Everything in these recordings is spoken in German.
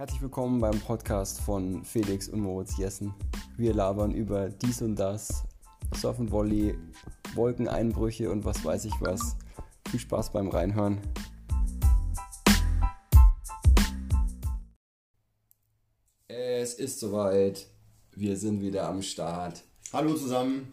Herzlich willkommen beim Podcast von Felix und Moritz Jessen. Wir labern über dies und das, Surf und Volley, Wolkeneinbrüche und was weiß ich was. Viel Spaß beim Reinhören. Es ist soweit. Wir sind wieder am Start. Hallo zusammen.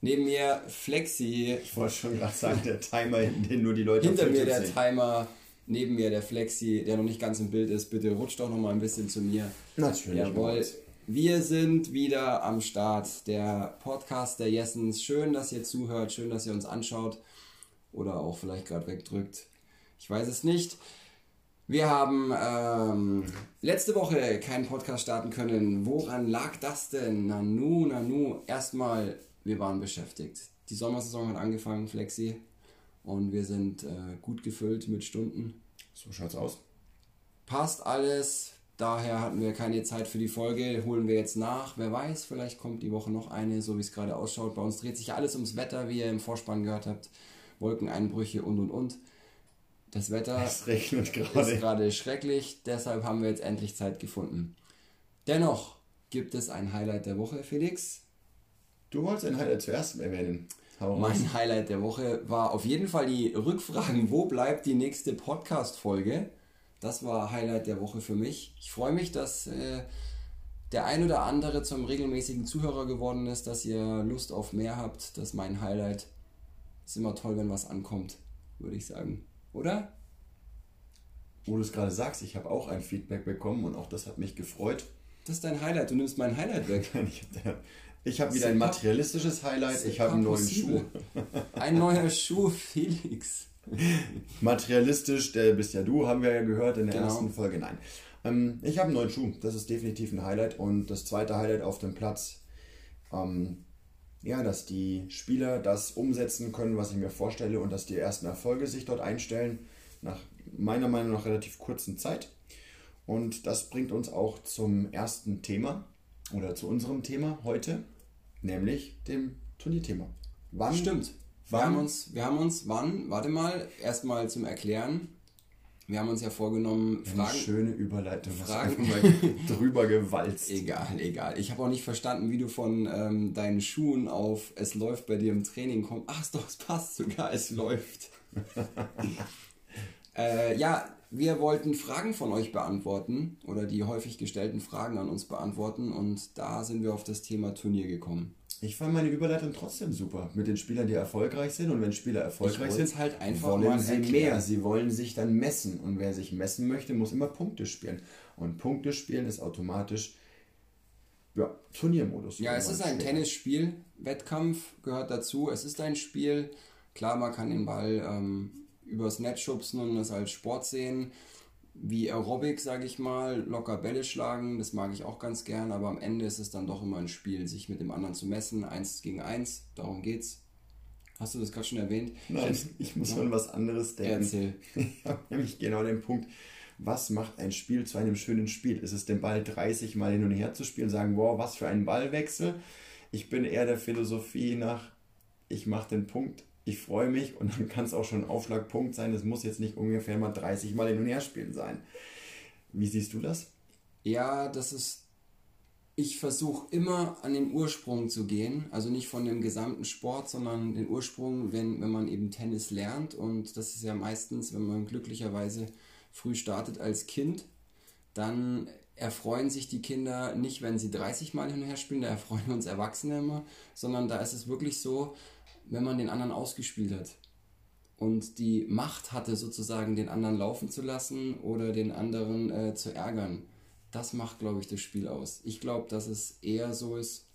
Neben mir Flexi. Ich wollte schon gerade sagen, der Timer, den nur die Leute Hinter mir der. Timer, neben mir der Flexi, der noch nicht ganz im Bild ist. Bitte rutscht doch noch mal ein bisschen zu mir. Natürlich. Jawohl. Wir sind wieder am Start. Der Podcast der Jessens. Schön, dass ihr zuhört. Schön, dass ihr uns anschaut. Oder auch vielleicht gerade wegdrückt. Ich weiß es nicht. Wir haben ähm, letzte Woche keinen Podcast starten können. Woran lag das denn? Nanu, Nanu. Erstmal, wir waren beschäftigt. Die Sommersaison hat angefangen, Flexi. Und wir sind äh, gut gefüllt mit Stunden. So schaut's aus. Passt alles. Daher hatten wir keine Zeit für die Folge. Holen wir jetzt nach. Wer weiß, vielleicht kommt die Woche noch eine, so wie es gerade ausschaut. Bei uns dreht sich alles ums Wetter, wie ihr im Vorspann gehört habt. Wolkeneinbrüche und und und. Das Wetter es regnet gerade. ist gerade schrecklich, deshalb haben wir jetzt endlich Zeit gefunden. Dennoch gibt es ein Highlight der Woche, Felix. Du wolltest ein Highlight zuerst erwähnen. Mein. Highlight der Woche war auf jeden Fall die Rückfragen, wo bleibt die nächste Podcast-Folge? Das war Highlight der Woche für mich. Ich freue mich, dass äh, der ein oder andere zum regelmäßigen Zuhörer geworden ist, dass ihr Lust auf mehr habt. Das ist mein Highlight. Ist immer toll, wenn was ankommt, würde ich sagen oder? Wo du es gerade sagst, ich habe auch ein Feedback bekommen und auch das hat mich gefreut. Das ist dein Highlight, du nimmst mein Highlight weg. ich habe wieder ein materialistisches Highlight, ich habe einen neuen Schuh. ein neuer Schuh, Felix. Materialistisch, der bist ja du, haben wir ja gehört in der genau. ersten Folge. Nein. Ähm, ich habe einen neuen Schuh, das ist definitiv ein Highlight. Und das zweite Highlight auf dem Platz, ähm, ja, dass die Spieler das umsetzen können, was ich mir vorstelle und dass die ersten Erfolge sich dort einstellen, nach meiner Meinung nach relativ kurzen Zeit. Und das bringt uns auch zum ersten Thema oder zu unserem Thema heute, nämlich dem Turnierthema. Wann? Stimmt. Wann? Wir haben uns, wir haben uns, wann? Warte mal, erstmal zum Erklären. Wir haben uns ja vorgenommen, Fragen. Eine schöne Überleitung, Fragen drüber gewalzt. Egal, egal. Ich habe auch nicht verstanden, wie du von ähm, deinen Schuhen auf es läuft bei dir im Training kommst. Ach doch, es passt sogar, es läuft. äh, ja, wir wollten Fragen von euch beantworten oder die häufig gestellten Fragen an uns beantworten und da sind wir auf das Thema Turnier gekommen. Ich fand meine Überleitung trotzdem super mit den Spielern, die erfolgreich sind. Und wenn Spieler erfolgreich sind, halt einfach wollen sie erklären. mehr. Sie wollen sich dann messen. Und wer sich messen möchte, muss immer Punkte spielen. Und Punkte spielen ist automatisch ja, Turniermodus. Ja, es ist ein spielt. Tennisspiel. Wettkampf gehört dazu. Es ist ein Spiel. Klar, man kann den Ball ähm, übers Netz schubsen und das als Sport sehen wie Aerobic, sage ich mal, locker Bälle schlagen, das mag ich auch ganz gern, aber am Ende ist es dann doch immer ein Spiel, sich mit dem anderen zu messen, eins gegen eins, darum geht's. Hast du das gerade schon erwähnt? Nein, ich, ich muss an was anderes denken. Erzähl. Ich habe nämlich genau den Punkt, was macht ein Spiel zu einem schönen Spiel? Ist es den Ball 30 Mal hin und her zu spielen, sagen, wow, was für ein Ballwechsel? Ich bin eher der Philosophie nach, ich mache den Punkt ich freue mich und dann kann es auch schon ein Aufschlagpunkt sein. Es muss jetzt nicht ungefähr mal 30 Mal hin und her spielen sein. Wie siehst du das? Ja, das ist. Ich versuche immer an den Ursprung zu gehen, also nicht von dem gesamten Sport, sondern den Ursprung, wenn, wenn man eben Tennis lernt. Und das ist ja meistens, wenn man glücklicherweise früh startet als Kind, dann erfreuen sich die Kinder nicht, wenn sie 30 Mal hin und her spielen, da erfreuen uns Erwachsene immer, sondern da ist es wirklich so, wenn man den anderen ausgespielt hat und die Macht hatte, sozusagen den anderen laufen zu lassen oder den anderen äh, zu ärgern. Das macht, glaube ich, das Spiel aus. Ich glaube, dass es eher so ist,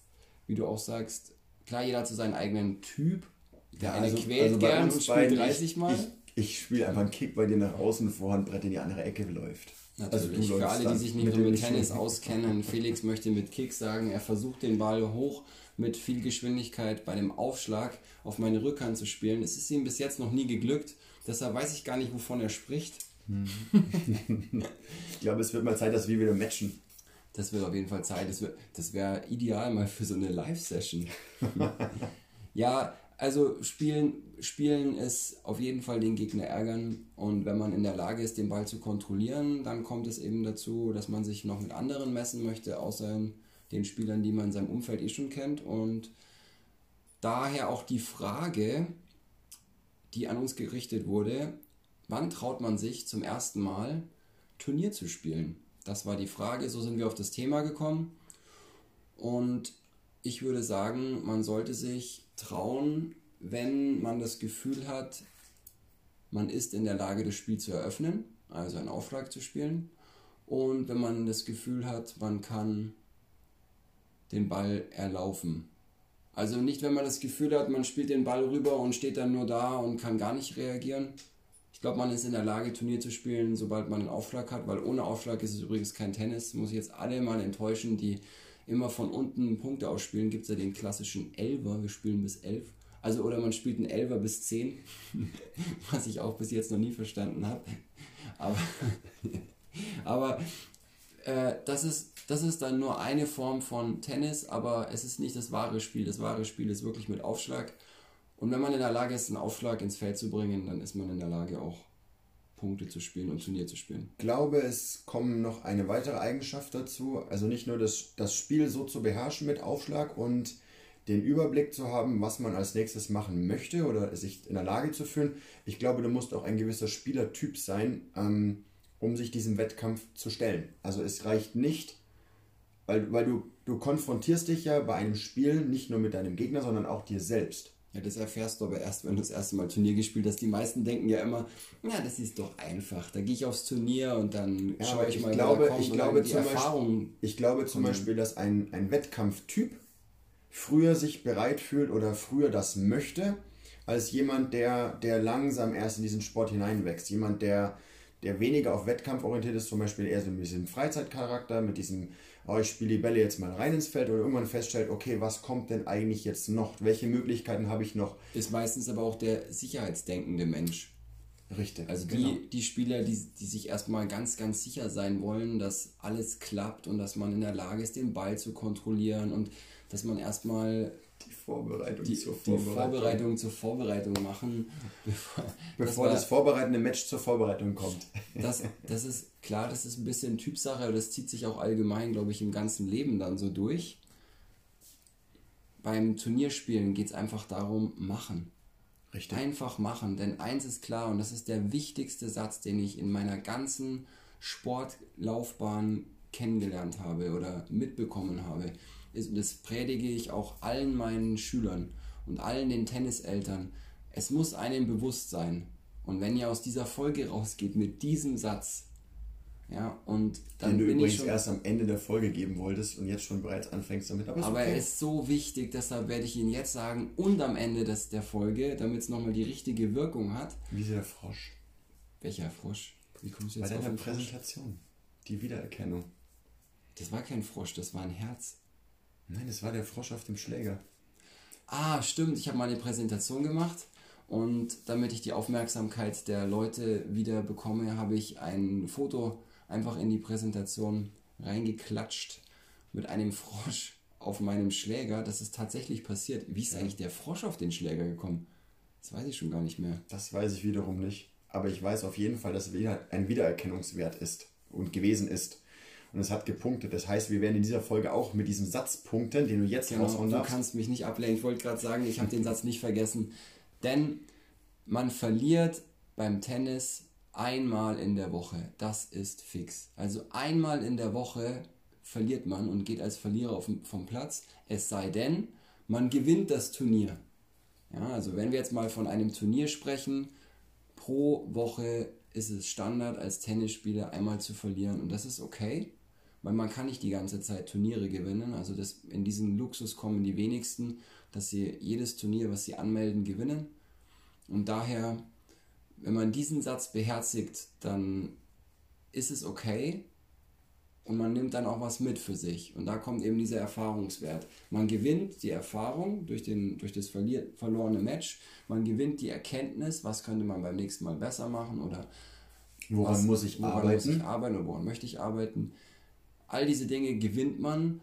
wie du auch sagst, klar, jeder hat so seinen eigenen Typ. Der eine also, quält also gern und spielt 30 Mal. Ich, ich spiele einfach einen Kick bei dir nach außen, Vorhandbrett in die andere Ecke läuft. Natürlich. Also Für alle, die sich nicht mit, mit Tennis auskennen, Felix möchte mit Kick sagen, er versucht den Ball hoch mit viel Geschwindigkeit bei dem Aufschlag auf meine Rückhand zu spielen. Es ist ihm bis jetzt noch nie geglückt. Deshalb weiß ich gar nicht, wovon er spricht. ich glaube, es wird mal Zeit, dass wir wieder matchen. Das wird auf jeden Fall Zeit. Das, das wäre ideal mal für so eine Live-Session. ja, also spielen, spielen ist auf jeden Fall den Gegner ärgern. Und wenn man in der Lage ist, den Ball zu kontrollieren, dann kommt es eben dazu, dass man sich noch mit anderen messen möchte, außer den Spielern, die man in seinem Umfeld eh schon kennt. Und daher auch die Frage, die an uns gerichtet wurde, wann traut man sich zum ersten Mal Turnier zu spielen? Das war die Frage, so sind wir auf das Thema gekommen. Und ich würde sagen, man sollte sich trauen, wenn man das Gefühl hat, man ist in der Lage, das Spiel zu eröffnen, also einen Aufschlag zu spielen. Und wenn man das Gefühl hat, man kann den Ball erlaufen. Also nicht, wenn man das Gefühl hat, man spielt den Ball rüber und steht dann nur da und kann gar nicht reagieren. Ich glaube, man ist in der Lage, Turnier zu spielen, sobald man einen Aufschlag hat, weil ohne Aufschlag ist es übrigens kein Tennis. Muss ich jetzt alle mal enttäuschen, die immer von unten Punkte ausspielen, gibt es ja den klassischen Elver, wir spielen bis 11. Also oder man spielt einen Elver bis 10, was ich auch bis jetzt noch nie verstanden habe. Aber, aber äh, das, ist, das ist dann nur eine Form von Tennis, aber es ist nicht das wahre Spiel. Das wahre Spiel ist wirklich mit Aufschlag. Und wenn man in der Lage ist, einen Aufschlag ins Feld zu bringen, dann ist man in der Lage auch Punkte zu spielen und Turnier zu spielen. Ich glaube, es kommen noch eine weitere Eigenschaft dazu. Also nicht nur das, das Spiel so zu beherrschen mit Aufschlag und den Überblick zu haben, was man als nächstes machen möchte oder sich in der Lage zu fühlen. Ich glaube, du musst auch ein gewisser Spielertyp sein, ähm, um sich diesem Wettkampf zu stellen. Also es reicht nicht, weil, weil du, du konfrontierst dich ja bei einem Spiel nicht nur mit deinem Gegner, sondern auch dir selbst. Ja, das erfährst du aber erst, wenn du das erste Mal Turnier gespielt hast. Die meisten denken ja immer, ja, das ist doch einfach. Da gehe ich aufs Turnier und dann ja, schaue ich, ich mal, glaube, ich glaube, zum Beispiel, ich glaube zum Beispiel, dass ein, ein Wettkampftyp früher sich bereit fühlt oder früher das möchte, als jemand, der, der langsam erst in diesen Sport hineinwächst. Jemand, der, der weniger auf Wettkampf orientiert ist, zum Beispiel eher so mit diesem Freizeitcharakter, mit diesem oh, ich spiele die Bälle jetzt mal rein ins Feld oder irgendwann feststellt, okay, was kommt denn eigentlich jetzt noch? Welche Möglichkeiten habe ich noch? Ist meistens aber auch der sicherheitsdenkende Mensch. Richtig. Also die, genau. die Spieler, die, die sich erstmal ganz, ganz sicher sein wollen, dass alles klappt und dass man in der Lage ist, den Ball zu kontrollieren und dass man erstmal die Vorbereitung, die, zur, Vorbereitung. die Vorbereitung zur Vorbereitung machen, bevor, bevor das, das vorbereitende Match zur Vorbereitung kommt. Das, das ist klar, das ist ein bisschen Typsache, aber das zieht sich auch allgemein, glaube ich, im ganzen Leben dann so durch. Beim Turnierspielen geht es einfach darum, machen. Richtig. Einfach machen, denn eins ist klar und das ist der wichtigste Satz, den ich in meiner ganzen Sportlaufbahn kennengelernt habe oder mitbekommen habe ist, und das predige ich auch allen meinen Schülern und allen den Tenniseltern, es muss einem bewusst sein. Und wenn ihr aus dieser Folge rausgeht mit diesem Satz, ja, und dann Den du bin übrigens ich schon, erst am Ende der Folge geben wolltest und jetzt schon bereits anfängst damit. Aber, aber okay. er ist so wichtig, deshalb werde ich ihn jetzt sagen und am Ende des, der Folge, damit es nochmal die richtige Wirkung hat. Wie ist der Frosch? Welcher Frosch? Wie kommst du jetzt Bei deiner Präsentation. Die Wiedererkennung. Das war kein Frosch, das war ein Herz. Nein, das war der Frosch auf dem Schläger. Ah, stimmt. Ich habe mal eine Präsentation gemacht und damit ich die Aufmerksamkeit der Leute wieder bekomme, habe ich ein Foto einfach in die Präsentation reingeklatscht mit einem Frosch auf meinem Schläger. Das ist tatsächlich passiert. Wie ist ja. eigentlich der Frosch auf den Schläger gekommen? Das weiß ich schon gar nicht mehr. Das weiß ich wiederum nicht. Aber ich weiß auf jeden Fall, dass es ein Wiedererkennungswert ist und gewesen ist und es hat gepunktet. Das heißt, wir werden in dieser Folge auch mit diesem Satz punkten, den du jetzt genau, raushauen darfst. Du kannst mich nicht ablenken. Ich wollte gerade sagen, ich habe den Satz nicht vergessen. Denn man verliert beim Tennis einmal in der Woche. Das ist fix. Also einmal in der Woche verliert man und geht als Verlierer vom Platz. Es sei denn, man gewinnt das Turnier. Ja, also wenn wir jetzt mal von einem Turnier sprechen, pro Woche ist es Standard als Tennisspieler einmal zu verlieren und das ist okay weil man kann nicht die ganze Zeit Turniere gewinnen. Also das, in diesen Luxus kommen die wenigsten, dass sie jedes Turnier, was sie anmelden, gewinnen. Und daher, wenn man diesen Satz beherzigt, dann ist es okay und man nimmt dann auch was mit für sich. Und da kommt eben dieser Erfahrungswert. Man gewinnt die Erfahrung durch, den, durch das verliert, verlorene Match, man gewinnt die Erkenntnis, was könnte man beim nächsten Mal besser machen oder woran was, muss ich woran arbeiten? Muss ich arbeiten oder woran möchte ich arbeiten. All diese Dinge gewinnt man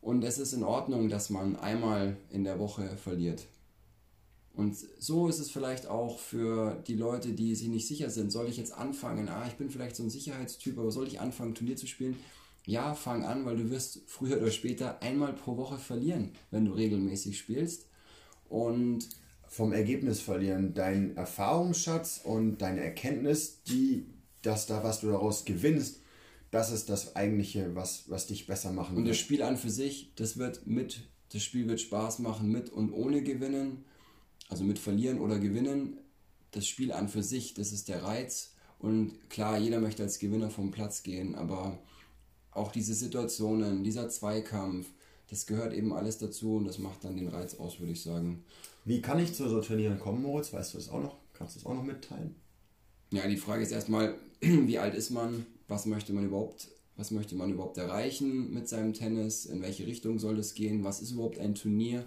und es ist in Ordnung, dass man einmal in der Woche verliert. Und so ist es vielleicht auch für die Leute, die sich nicht sicher sind. Soll ich jetzt anfangen? Ah, ich bin vielleicht so ein Sicherheitstyp, aber soll ich anfangen, Turnier zu spielen? Ja, fang an, weil du wirst früher oder später einmal pro Woche verlieren, wenn du regelmäßig spielst. Und vom Ergebnis verlieren, dein Erfahrungsschatz und deine Erkenntnis, die, dass da was du daraus gewinnst, das ist das eigentliche, was, was dich besser machen wird. Und das Spiel an für sich, das wird mit, das Spiel wird Spaß machen mit und ohne gewinnen also mit verlieren oder gewinnen, das Spiel an für sich, das ist der Reiz. Und klar, jeder möchte als Gewinner vom Platz gehen, aber auch diese Situationen, dieser Zweikampf, das gehört eben alles dazu und das macht dann den Reiz aus, würde ich sagen. Wie kann ich zu so Turnieren kommen, Moritz? Weißt du das auch noch? Kannst du das auch noch mitteilen? Ja, die Frage ist erstmal, wie alt ist man? Was möchte man überhaupt, was möchte man überhaupt erreichen mit seinem Tennis? In welche Richtung soll es gehen? Was ist überhaupt ein Turnier?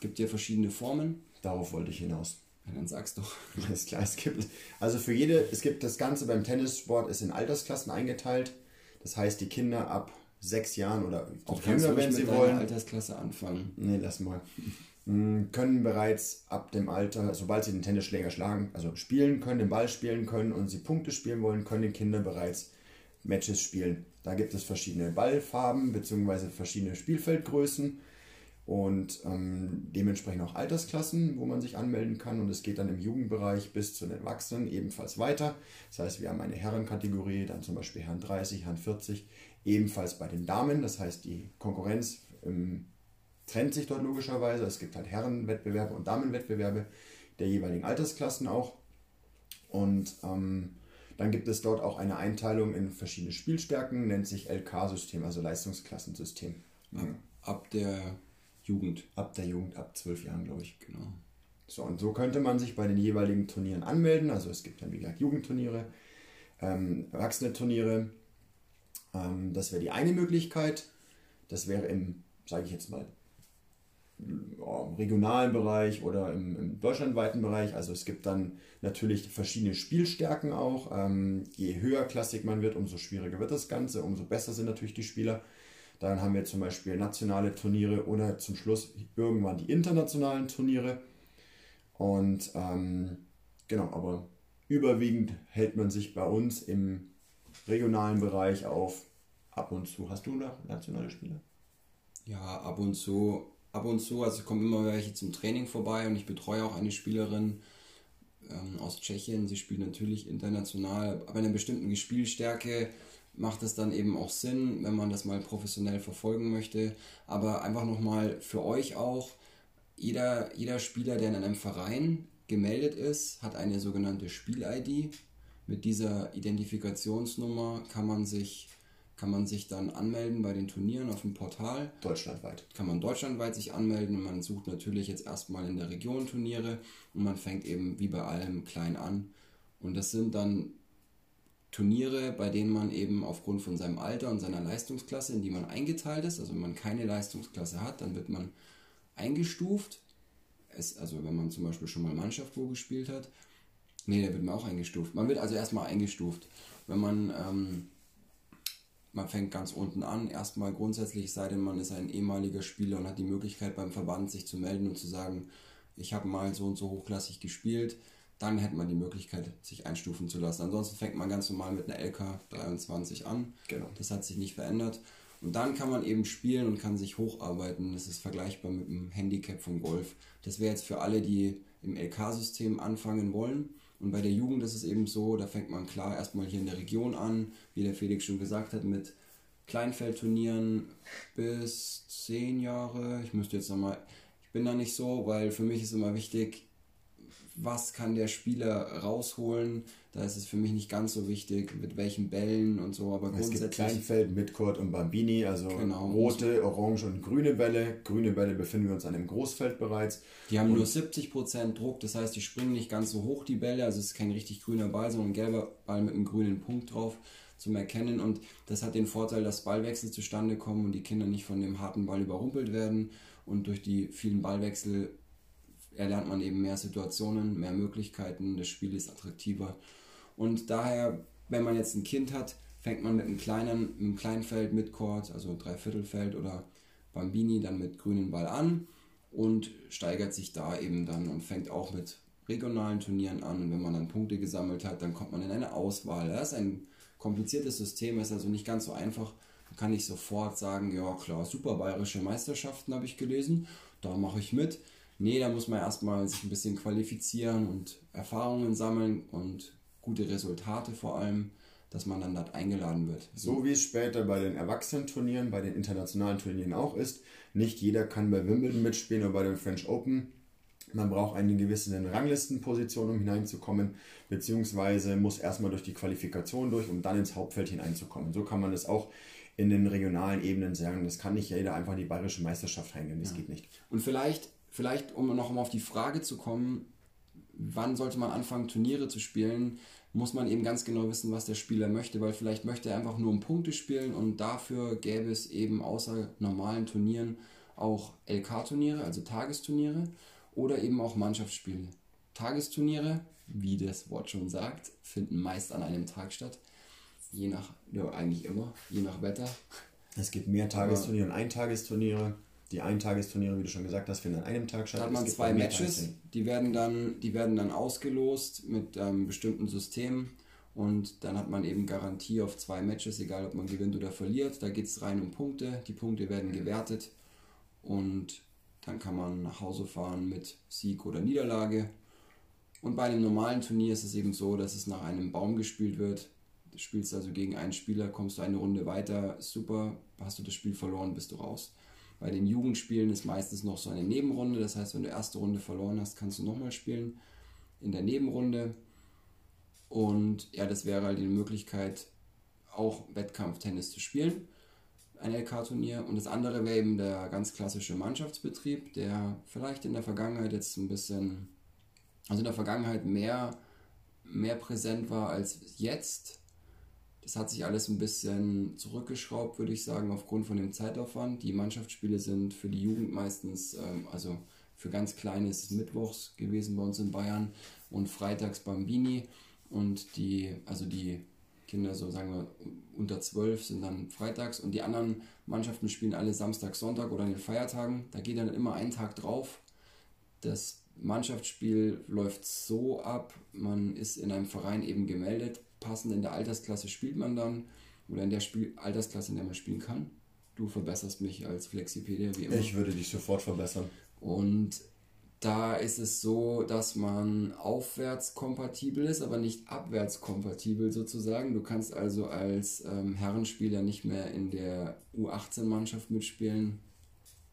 Gibt ja verschiedene Formen. Darauf wollte ich hinaus. Ja, dann sag's doch. Alles klar, es gibt, also für jede, es gibt das Ganze beim Tennissport ist in Altersklassen eingeteilt. Das heißt, die Kinder ab sechs Jahren oder auch jünger, wenn sie wollen. Altersklasse anfangen. Nee, lass mal. Mm, können bereits ab dem Alter, sobald sie den Tennisschläger schlagen, also spielen können, den Ball spielen können und sie Punkte spielen wollen, können die Kinder bereits Matches spielen. Da gibt es verschiedene Ballfarben bzw. verschiedene Spielfeldgrößen und ähm, dementsprechend auch Altersklassen, wo man sich anmelden kann. Und es geht dann im Jugendbereich bis zu den Erwachsenen ebenfalls weiter. Das heißt, wir haben eine Herrenkategorie, dann zum Beispiel Herren 30, Herren 40, ebenfalls bei den Damen. Das heißt, die Konkurrenz ähm, trennt sich dort logischerweise. Es gibt halt Herrenwettbewerbe und Damenwettbewerbe der jeweiligen Altersklassen auch. Und ähm, dann gibt es dort auch eine Einteilung in verschiedene Spielstärken, nennt sich LK-System, also Leistungsklassensystem. Ab, der Jugend. Ab der Jugend, ab zwölf Jahren, glaube ich. Genau. So, und so könnte man sich bei den jeweiligen Turnieren anmelden. Also es gibt dann, wie gesagt, Jugendturniere, ähm, Erwachsene-Turniere. Ähm, das wäre die eine Möglichkeit. Das wäre im, sage ich jetzt mal, regionalen Bereich oder im, im, deutschlandweiten Bereich. Also es gibt dann natürlich verschiedene Spielstärken auch. Ähm, je höher klassig man wird, umso schwieriger wird das Ganze, umso besser sind natürlich die Spieler. Dann haben wir zum Beispiel nationale Turniere oder zum Schluss irgendwann die internationalen Turniere. Und ähm, genau, aber überwiegend hält man sich bei uns im regionalen Bereich auf. Ab und zu. Hast du da nationale Spiele? Ja, ab und zu. Ab und zu, also kommen immer welche zum Training vorbei und ich betreue auch eine Spielerin ähm, aus Tschechien. Sie spielt natürlich international, aber in einer bestimmten Spielstärke macht es dann eben auch Sinn, wenn man das mal professionell verfolgen möchte. Aber einfach nochmal für euch auch, jeder, jeder Spieler, der in einem Verein gemeldet ist, hat eine sogenannte Spiel-ID. Mit dieser Identifikationsnummer kann man sich kann man sich dann anmelden bei den Turnieren auf dem Portal. Deutschlandweit. Kann man deutschlandweit sich anmelden und man sucht natürlich jetzt erstmal in der Region Turniere und man fängt eben wie bei allem klein an. Und das sind dann Turniere, bei denen man eben aufgrund von seinem Alter und seiner Leistungsklasse, in die man eingeteilt ist, also wenn man keine Leistungsklasse hat, dann wird man eingestuft. Es, also wenn man zum Beispiel schon mal Mannschaft wo gespielt hat, nee, da wird man auch eingestuft. Man wird also erstmal eingestuft. Wenn man, ähm, man fängt ganz unten an, erstmal grundsätzlich, sei denn man ist ein ehemaliger Spieler und hat die Möglichkeit beim Verband sich zu melden und zu sagen, ich habe mal so und so hochklassig gespielt, dann hätte man die Möglichkeit, sich einstufen zu lassen. Ansonsten fängt man ganz normal mit einer LK 23 an. Genau. Das hat sich nicht verändert. Und dann kann man eben spielen und kann sich hocharbeiten. Das ist vergleichbar mit dem Handicap vom Golf. Das wäre jetzt für alle, die im LK-System anfangen wollen. Und bei der Jugend ist es eben so, da fängt man klar erstmal hier in der Region an, wie der Felix schon gesagt hat, mit Kleinfeldturnieren bis zehn Jahre. Ich müsste jetzt nochmal, ich bin da nicht so, weil für mich ist immer wichtig, was kann der Spieler rausholen. Da ist es für mich nicht ganz so wichtig, mit welchen Bällen und so, aber es gibt Kleinfeld, Midcourt und Bambini, also genau. rote, orange und grüne Bälle. Grüne Bälle befinden wir uns an dem Großfeld bereits. Die haben und nur 70% Druck, das heißt, die springen nicht ganz so hoch, die Bälle, also es ist kein richtig grüner Ball, sondern ein gelber Ball mit einem grünen Punkt drauf zum Erkennen und das hat den Vorteil, dass Ballwechsel zustande kommen und die Kinder nicht von dem harten Ball überrumpelt werden und durch die vielen Ballwechsel erlernt man eben mehr Situationen, mehr Möglichkeiten, das Spiel ist attraktiver. Und daher, wenn man jetzt ein Kind hat, fängt man mit einem kleinen, einem kleinen Feld mit Chord, also Dreiviertelfeld oder Bambini, dann mit grünen Ball an. und steigert sich da eben dann und fängt auch mit regionalen Turnieren an. Und wenn man dann Punkte gesammelt hat, dann kommt man in eine Auswahl. Das ist ein kompliziertes System, ist also nicht ganz so einfach. Man kann nicht sofort sagen, ja klar, super bayerische Meisterschaften habe ich gelesen, da mache ich mit. Nee, da muss man erstmal sich ein bisschen qualifizieren und Erfahrungen sammeln und gute Resultate vor allem, dass man dann dort eingeladen wird. So wie es später bei den Erwachsenen-Turnieren, bei den internationalen Turnieren auch ist. Nicht jeder kann bei Wimbledon mitspielen oder bei dem French Open. Man braucht eine gewisse Ranglistenposition, um hineinzukommen, beziehungsweise muss erstmal durch die Qualifikation durch, um dann ins Hauptfeld hineinzukommen. So kann man das auch in den regionalen Ebenen sagen. Das kann nicht jeder einfach in die bayerische Meisterschaft reingehen. Das ja. geht nicht. Und vielleicht, vielleicht, um noch mal auf die Frage zu kommen, wann sollte man anfangen, Turniere zu spielen, muss man eben ganz genau wissen, was der Spieler möchte, weil vielleicht möchte er einfach nur um Punkte spielen und dafür gäbe es eben außer normalen Turnieren auch LK-Turniere, also Tagesturniere oder eben auch Mannschaftsspiele. Tagesturniere, wie das Wort schon sagt, finden meist an einem Tag statt. Je nach, ja eigentlich immer, je nach Wetter. Es gibt mehr Tagesturniere und Eintagesturniere. Die Eintagesturniere, wie du schon gesagt hast, finden an einem Tag statt. Da hat man zwei Matches, die werden, dann, die werden dann ausgelost mit ähm, bestimmten Systemen und dann hat man eben Garantie auf zwei Matches, egal ob man gewinnt oder verliert. Da geht es rein um Punkte. Die Punkte werden gewertet und dann kann man nach Hause fahren mit Sieg oder Niederlage. Und bei einem normalen Turnier ist es eben so, dass es nach einem Baum gespielt wird. Du spielst also gegen einen Spieler, kommst du eine Runde weiter, super, hast du das Spiel verloren, bist du raus. Bei den Jugendspielen ist meistens noch so eine Nebenrunde. Das heißt, wenn du erste Runde verloren hast, kannst du nochmal spielen in der Nebenrunde. Und ja, das wäre halt die Möglichkeit, auch Wettkampftennis zu spielen, ein LK-Turnier. Und das andere wäre eben der ganz klassische Mannschaftsbetrieb, der vielleicht in der Vergangenheit jetzt ein bisschen, also in der Vergangenheit mehr, mehr präsent war als jetzt. Das hat sich alles ein bisschen zurückgeschraubt, würde ich sagen, aufgrund von dem Zeitaufwand. Die Mannschaftsspiele sind für die Jugend meistens, ähm, also für ganz Kleine ist es mittwochs gewesen bei uns in Bayern und freitags Bambini. Und die, also die Kinder, so sagen wir, unter zwölf sind dann freitags und die anderen Mannschaften spielen alle Samstag, Sonntag oder an den Feiertagen. Da geht dann immer ein Tag drauf. Das Mannschaftsspiel läuft so ab, man ist in einem Verein eben gemeldet, passend in der Altersklasse spielt man dann oder in der Spiel Altersklasse, in der man spielen kann. Du verbesserst mich als Flexipedia wie immer. Ich würde dich sofort verbessern. Und da ist es so, dass man aufwärts kompatibel ist, aber nicht abwärts kompatibel sozusagen. Du kannst also als ähm, Herrenspieler nicht mehr in der U18-Mannschaft mitspielen.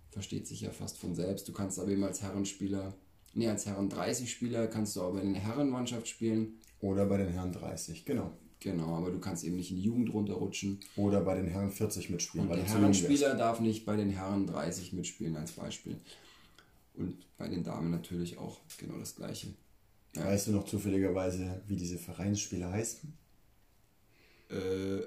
Versteht sich ja fast von selbst. Du kannst aber eben als Herrenspieler, nee, als Herren 30-Spieler kannst du aber in der Herrenmannschaft spielen. Oder bei den Herren 30, genau. Genau, aber du kannst eben nicht in die Jugend runterrutschen. Oder bei den Herren 40 mitspielen. Und der Herrenspieler darf nicht bei den Herren 30 mitspielen als Beispiel. Und bei den Damen natürlich auch genau das Gleiche. Ja. Weißt du noch zufälligerweise, wie diese Vereinsspieler heißen? Äh,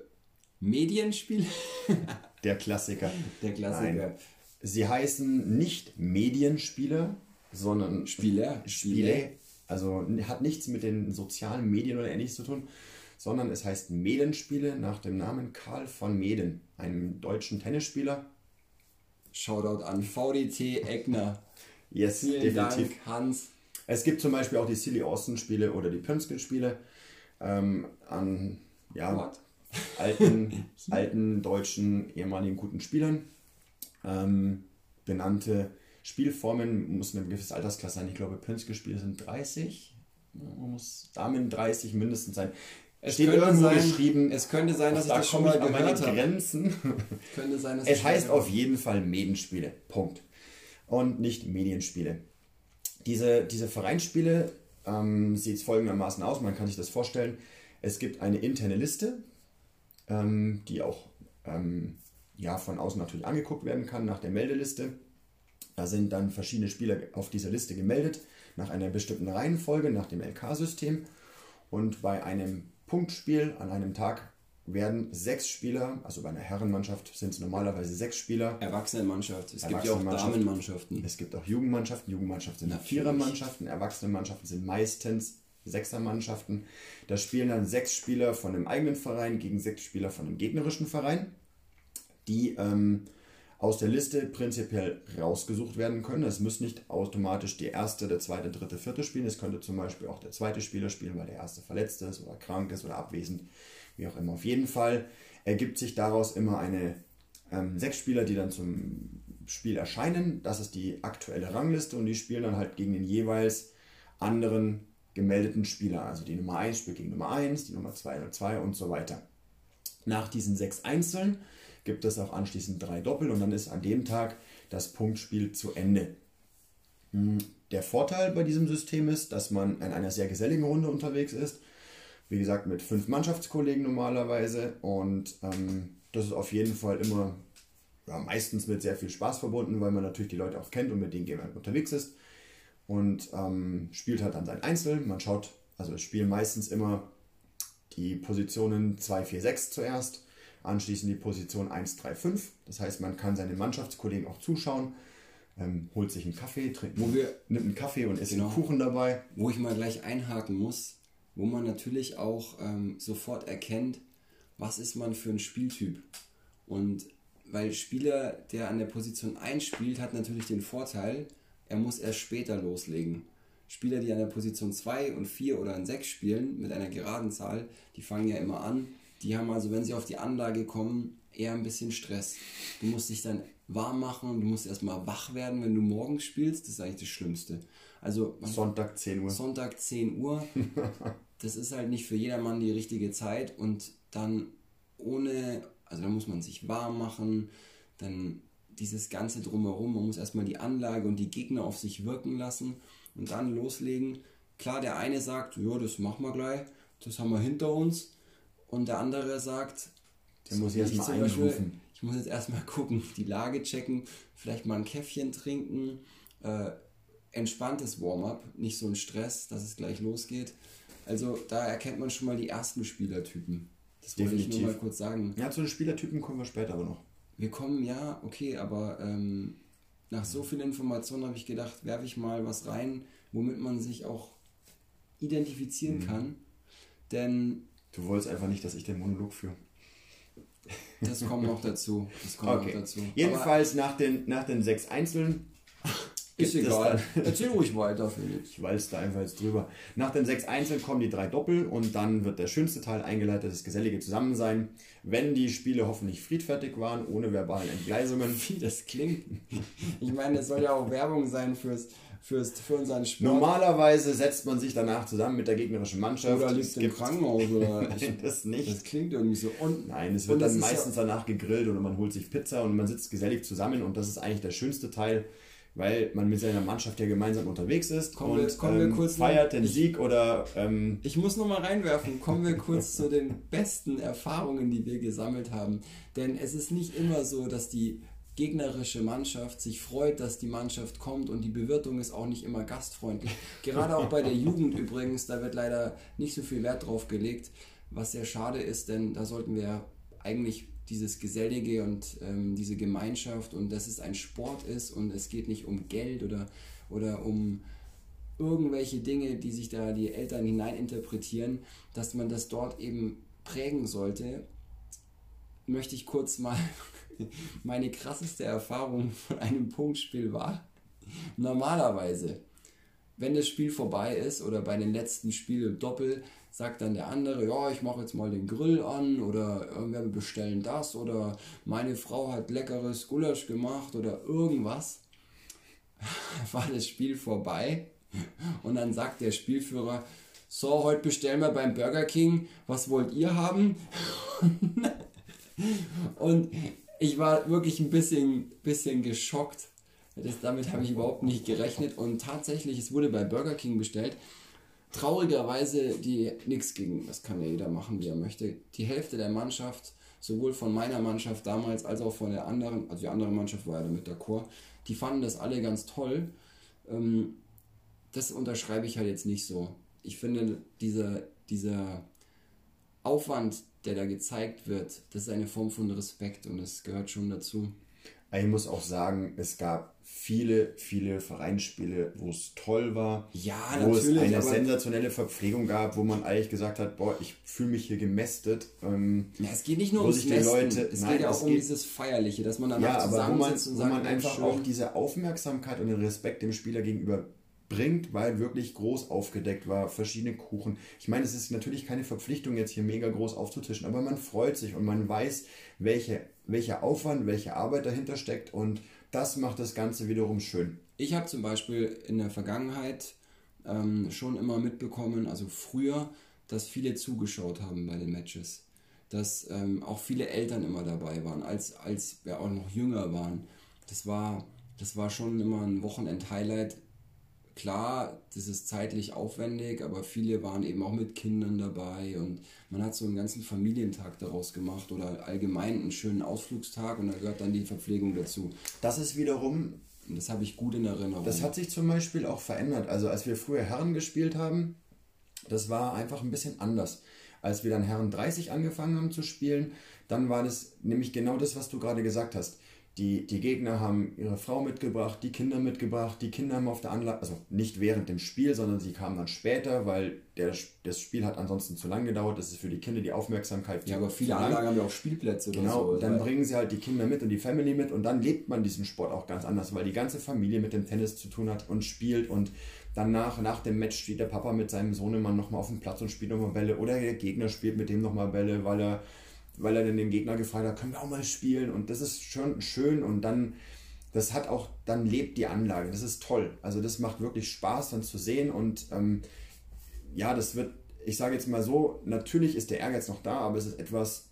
Medienspiele? Der Klassiker. Der Klassiker. Nein. Sie heißen nicht Medienspieler, sondern Spieler. Spiele. Also hat nichts mit den sozialen Medien oder ähnliches zu tun, sondern es heißt Medenspiele nach dem Namen Karl von Meden, einem deutschen Tennisspieler. Shoutout an VDT Eckner. Yes, Vielen definitiv. Dank, Hans. Es gibt zum Beispiel auch die Silly Austin Spiele oder die Pönsken Spiele ähm, an ja, alten, alten deutschen ehemaligen guten Spielern. Ähm, benannte Spielformen muss eine gewisse Altersklasse sein. Ich glaube, Pönske-Spiele sind 30. Man muss Damen 30 mindestens sein. Es steht irgendwo sein, geschrieben. Es könnte sein, dass ich da das schon mal gehört habe. Grenzen. könnte sein, dass es heißt auf jeden Fall Medenspiele. Punkt. Und nicht Medienspiele. Diese, diese Vereinsspiele ähm, sieht es folgendermaßen aus. Man kann sich das vorstellen. Es gibt eine interne Liste, ähm, die auch ähm, ja, von außen natürlich angeguckt werden kann nach der Meldeliste. Da sind dann verschiedene Spieler auf dieser Liste gemeldet, nach einer bestimmten Reihenfolge, nach dem LK-System. Und bei einem Punktspiel an einem Tag werden sechs Spieler, also bei einer Herrenmannschaft sind es normalerweise sechs Spieler. Erwachsenenmannschaft. Es gibt ja auch Damenmannschaften. Es gibt auch Jugendmannschaften. Jugendmannschaften sind Vierermannschaften. Erwachsenenmannschaften sind meistens Sechsermannschaften. Da spielen dann sechs Spieler von dem eigenen Verein gegen sechs Spieler von dem gegnerischen Verein, die ähm, aus der Liste prinzipiell rausgesucht werden können. Es muss nicht automatisch die erste, der zweite, dritte, vierte spielen. Es könnte zum Beispiel auch der zweite Spieler spielen, weil der erste verletzt ist oder krank ist oder abwesend, wie auch immer. Auf jeden Fall ergibt sich daraus immer eine ähm, sechs Spieler, die dann zum Spiel erscheinen. Das ist die aktuelle Rangliste und die spielen dann halt gegen den jeweils anderen gemeldeten Spieler. Also die Nummer 1 spielt gegen Nummer 1, die Nummer 2 oder 2 und so weiter. Nach diesen sechs Einzeln gibt es auch anschließend drei Doppel und dann ist an dem Tag das Punktspiel zu Ende. Hm, der Vorteil bei diesem System ist, dass man in einer sehr geselligen Runde unterwegs ist. Wie gesagt, mit fünf Mannschaftskollegen normalerweise. Und ähm, das ist auf jeden Fall immer ja, meistens mit sehr viel Spaß verbunden, weil man natürlich die Leute auch kennt und mit denen jemand unterwegs ist. Und ähm, spielt halt dann sein Einzel. Man schaut, also spielen meistens immer die Positionen 2, 4, 6 zuerst Anschließend die Position 1, 3, 5. Das heißt, man kann seinen Mannschaftskollegen auch zuschauen, ähm, holt sich einen Kaffee, trinkt, wo wir, nimmt einen Kaffee und isst genau, einen Kuchen dabei. Wo ich mal gleich einhaken muss, wo man natürlich auch ähm, sofort erkennt, was ist man für ein Spieltyp. Und weil Spieler, der an der Position 1 spielt, hat natürlich den Vorteil, er muss erst später loslegen. Spieler, die an der Position 2 und 4 oder an 6 spielen, mit einer geraden Zahl, die fangen ja immer an die haben also, wenn sie auf die Anlage kommen, eher ein bisschen Stress. Du musst dich dann warm machen, du musst erstmal wach werden, wenn du morgens spielst. Das ist eigentlich das Schlimmste. Also Sonntag 10 Uhr. Sonntag 10 Uhr. das ist halt nicht für jedermann die richtige Zeit und dann ohne, also da muss man sich warm machen, dann dieses ganze drumherum, man muss erstmal die Anlage und die Gegner auf sich wirken lassen und dann loslegen. Klar, der eine sagt, ja, das machen wir gleich, das haben wir hinter uns und der andere sagt, der muss jetzt mal einrufen. ich muss jetzt erstmal gucken, die Lage checken, vielleicht mal ein Käffchen trinken, äh, entspanntes Warm-up, nicht so ein Stress, dass es gleich losgeht. Also da erkennt man schon mal die ersten Spielertypen. Das Definitiv. wollte ich nur mal kurz sagen. Ja, zu den Spielertypen kommen wir später aber noch. Wir kommen, ja, okay, aber ähm, nach so vielen Informationen habe ich gedacht, werfe ich mal was rein, womit man sich auch identifizieren mhm. kann. Denn Du wolltest einfach nicht, dass ich den Monolog führe. Das kommt noch dazu. Das kommt okay. noch dazu. Jedenfalls nach den, nach den sechs Einzelnen. Ist egal. Erzähl ruhig weiter, Felix. Ich weiß da einfach jetzt drüber. Nach den sechs Einzelnen kommen die drei Doppel und dann wird der schönste Teil eingeleitet, das gesellige Zusammensein. Wenn die Spiele hoffentlich friedfertig waren, ohne verbalen Entgleisungen. Wie das klingt. Ich meine, es soll ja auch Werbung sein fürs, fürs, für unseren Sport. Normalerweise setzt man sich danach zusammen mit der gegnerischen Mannschaft. Oder liegt im Krankenhaus oder ich, das nicht. Das klingt irgendwie so. Und, Nein, es wird dann meistens ja danach gegrillt oder man holt sich Pizza und man sitzt gesellig zusammen und das ist eigentlich der schönste Teil, weil man mit seiner Mannschaft ja gemeinsam unterwegs ist kommen und wir, kommen ähm, wir kurz feiert den Sieg oder. Ähm, ich muss noch mal reinwerfen. Kommen wir kurz zu den besten Erfahrungen, die wir gesammelt haben. Denn es ist nicht immer so, dass die gegnerische Mannschaft sich freut, dass die Mannschaft kommt und die Bewirtung ist auch nicht immer gastfreundlich. Gerade auch bei der Jugend übrigens, da wird leider nicht so viel Wert drauf gelegt, was sehr schade ist, denn da sollten wir eigentlich dieses Gesellige und ähm, diese Gemeinschaft und dass es ein Sport ist und es geht nicht um Geld oder, oder um irgendwelche Dinge, die sich da die Eltern hineininterpretieren, dass man das dort eben prägen sollte, möchte ich kurz mal meine krasseste Erfahrung von einem Punktspiel war, normalerweise, wenn das Spiel vorbei ist oder bei den letzten Spielen Doppel, sagt dann der andere, ja, ich mache jetzt mal den Grill an oder wir bestellen das oder meine Frau hat leckeres Gulasch gemacht oder irgendwas. War das Spiel vorbei und dann sagt der Spielführer, so, heute bestellen wir beim Burger King, was wollt ihr haben? und ich war wirklich ein bisschen, bisschen geschockt. Das, damit habe ich überhaupt nicht gerechnet. Und tatsächlich, es wurde bei Burger King bestellt. Traurigerweise, die nichts gegen, das kann ja jeder machen, wie er möchte. Die Hälfte der Mannschaft, sowohl von meiner Mannschaft damals als auch von der anderen, also die andere Mannschaft war ja damit d'accord, die fanden das alle ganz toll. Ähm, das unterschreibe ich halt jetzt nicht so. Ich finde, dieser, dieser Aufwand, der da gezeigt wird, das ist eine Form von Respekt und das gehört schon dazu. Ich muss auch sagen, es gab viele, viele Vereinsspiele, wo es toll war, ja, wo es eine sensationelle Verpflegung gab, wo man eigentlich gesagt hat, boah, ich fühle mich hier gemästet. Ähm, ja, es geht nicht nur ums Mästen, Leute, es nein, geht ja auch um geht, dieses Feierliche, dass man dann ja, wo man, und sagt, wo man einfach schön. auch diese Aufmerksamkeit und den Respekt dem Spieler gegenüber bringt, weil wirklich groß aufgedeckt war, verschiedene Kuchen. Ich meine, es ist natürlich keine Verpflichtung, jetzt hier mega groß aufzutischen, aber man freut sich und man weiß, welche, welcher Aufwand, welche Arbeit dahinter steckt und das macht das Ganze wiederum schön. Ich habe zum Beispiel in der Vergangenheit ähm, schon immer mitbekommen, also früher, dass viele zugeschaut haben bei den Matches. Dass ähm, auch viele Eltern immer dabei waren, als, als wir auch noch jünger waren. Das war, das war schon immer ein Wochenend-Highlight, klar, das ist zeitlich aufwendig, aber viele waren eben auch mit Kindern dabei und man hat so einen ganzen Familientag daraus gemacht oder allgemein einen schönen Ausflugstag und da gehört dann die Verpflegung dazu. Das ist wiederum. Das habe ich gut in Erinnerung. Das hat sich zum Beispiel auch verändert. Also als wir früher Herren gespielt haben, das war einfach ein bisschen anders. Als wir dann Herren 30 angefangen haben zu spielen, dann war das nämlich genau das, was du gerade gesagt hast. Die, die Gegner haben ihre Frau mitgebracht, die Kinder mitgebracht, die Kinder haben auf der Anlage, also nicht während dem Spiel, sondern sie kamen dann später, weil der, das Spiel hat ansonsten zu lang gedauert. Das ist für die Kinder die Aufmerksamkeit. Ja, aber viele Anlagen haben ja auch Spielplätze oder genau, so. Dann bringen sie halt die Kinder mit und die Family mit und dann lebt man diesen Sport auch ganz anders, weil die ganze Familie mit dem Tennis zu tun hat und spielt und danach, nach dem Match steht der Papa mit seinem Sohnemann nochmal auf dem Platz und spielt nochmal Bälle oder der Gegner spielt mit dem nochmal Bälle, weil er weil er dann den Gegner gefragt hat, können wir auch mal spielen und das ist schon schön und dann, das hat auch, dann lebt die Anlage, das ist toll. Also das macht wirklich Spaß dann zu sehen und ähm, ja, das wird, ich sage jetzt mal so, natürlich ist der Ehrgeiz noch da, aber es ist etwas,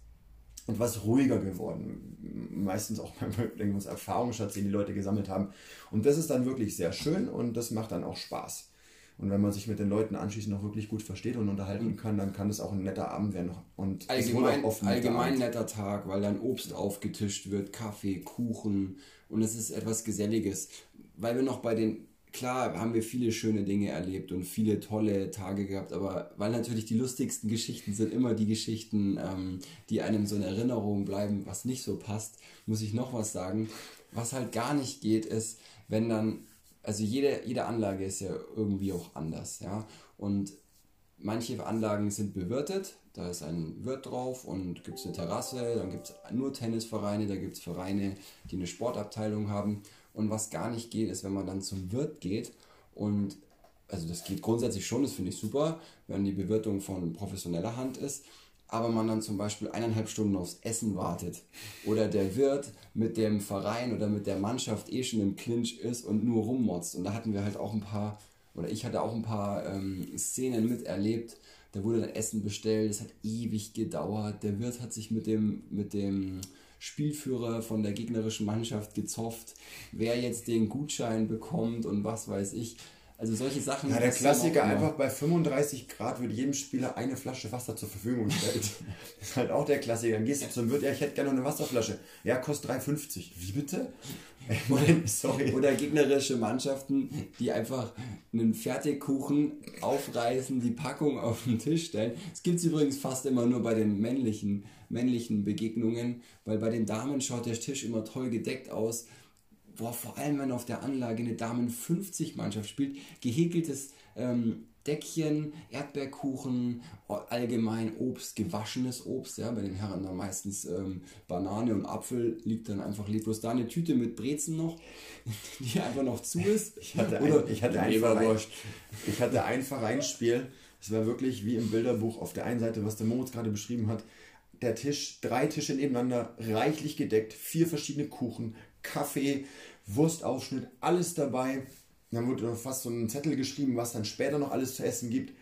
etwas ruhiger geworden. Meistens auch beim Erfahrungsschatz, den die Leute gesammelt haben. Und das ist dann wirklich sehr schön und das macht dann auch Spaß. Und wenn man sich mit den Leuten anschließend noch wirklich gut versteht und unterhalten mhm. kann, dann kann es auch ein netter Abend werden. Und allgemein, oft allgemein netter Tag, weil dann Obst aufgetischt wird, Kaffee, Kuchen und es ist etwas Geselliges. Weil wir noch bei den, klar haben wir viele schöne Dinge erlebt und viele tolle Tage gehabt, aber weil natürlich die lustigsten Geschichten sind immer die Geschichten, ähm, die einem so in Erinnerung bleiben, was nicht so passt, muss ich noch was sagen. Was halt gar nicht geht, ist, wenn dann also jede, jede Anlage ist ja irgendwie auch anders, ja. Und manche Anlagen sind bewirtet, da ist ein Wirt drauf und gibt es eine Terrasse, dann gibt es nur Tennisvereine, da gibt es Vereine, die eine Sportabteilung haben. Und was gar nicht geht, ist, wenn man dann zum Wirt geht und also das geht grundsätzlich schon, das finde ich super, wenn die Bewirtung von professioneller Hand ist aber man dann zum Beispiel eineinhalb Stunden aufs Essen wartet oder der Wirt mit dem Verein oder mit der Mannschaft eh schon im Clinch ist und nur rummotzt. Und da hatten wir halt auch ein paar, oder ich hatte auch ein paar ähm, Szenen miterlebt. Da wurde dann Essen bestellt, es hat ewig gedauert. Der Wirt hat sich mit dem, mit dem Spielführer von der gegnerischen Mannschaft gezofft, wer jetzt den Gutschein bekommt und was weiß ich. Also solche Sachen. Ja, der Klassiker einfach bei 35 Grad wird jedem Spieler eine Flasche Wasser zur Verfügung gestellt. das ist halt auch der Klassiker. Dann gehst du zum Wirt, ja, ich hätte gerne noch eine Wasserflasche. Ja, kostet 3,50. Wie bitte? Sorry. Oder gegnerische Mannschaften, die einfach einen Fertigkuchen aufreißen, die Packung auf den Tisch stellen. Das gibt es übrigens fast immer nur bei den männlichen, männlichen Begegnungen, weil bei den Damen schaut der Tisch immer toll gedeckt aus boah, vor allem wenn auf der Anlage eine Damen 50 Mannschaft spielt, gehäkeltes ähm, Deckchen, Erdbeerkuchen, allgemein Obst, gewaschenes Obst, ja, bei den Herren dann meistens ähm, Banane und Apfel liegt dann einfach leblos da. Eine Tüte mit Brezen noch, die einfach noch zu ist. Ich hatte ein, ich hatte ein, Verein, ich hatte ein Vereinsspiel, es war wirklich wie im Bilderbuch auf der einen Seite, was der Moritz gerade beschrieben hat, der Tisch, drei Tische nebeneinander, reichlich gedeckt, vier verschiedene Kuchen, Kaffee, Wurstaufschnitt, alles dabei. Dann wurde fast so ein Zettel geschrieben, was dann später noch alles zu essen gibt.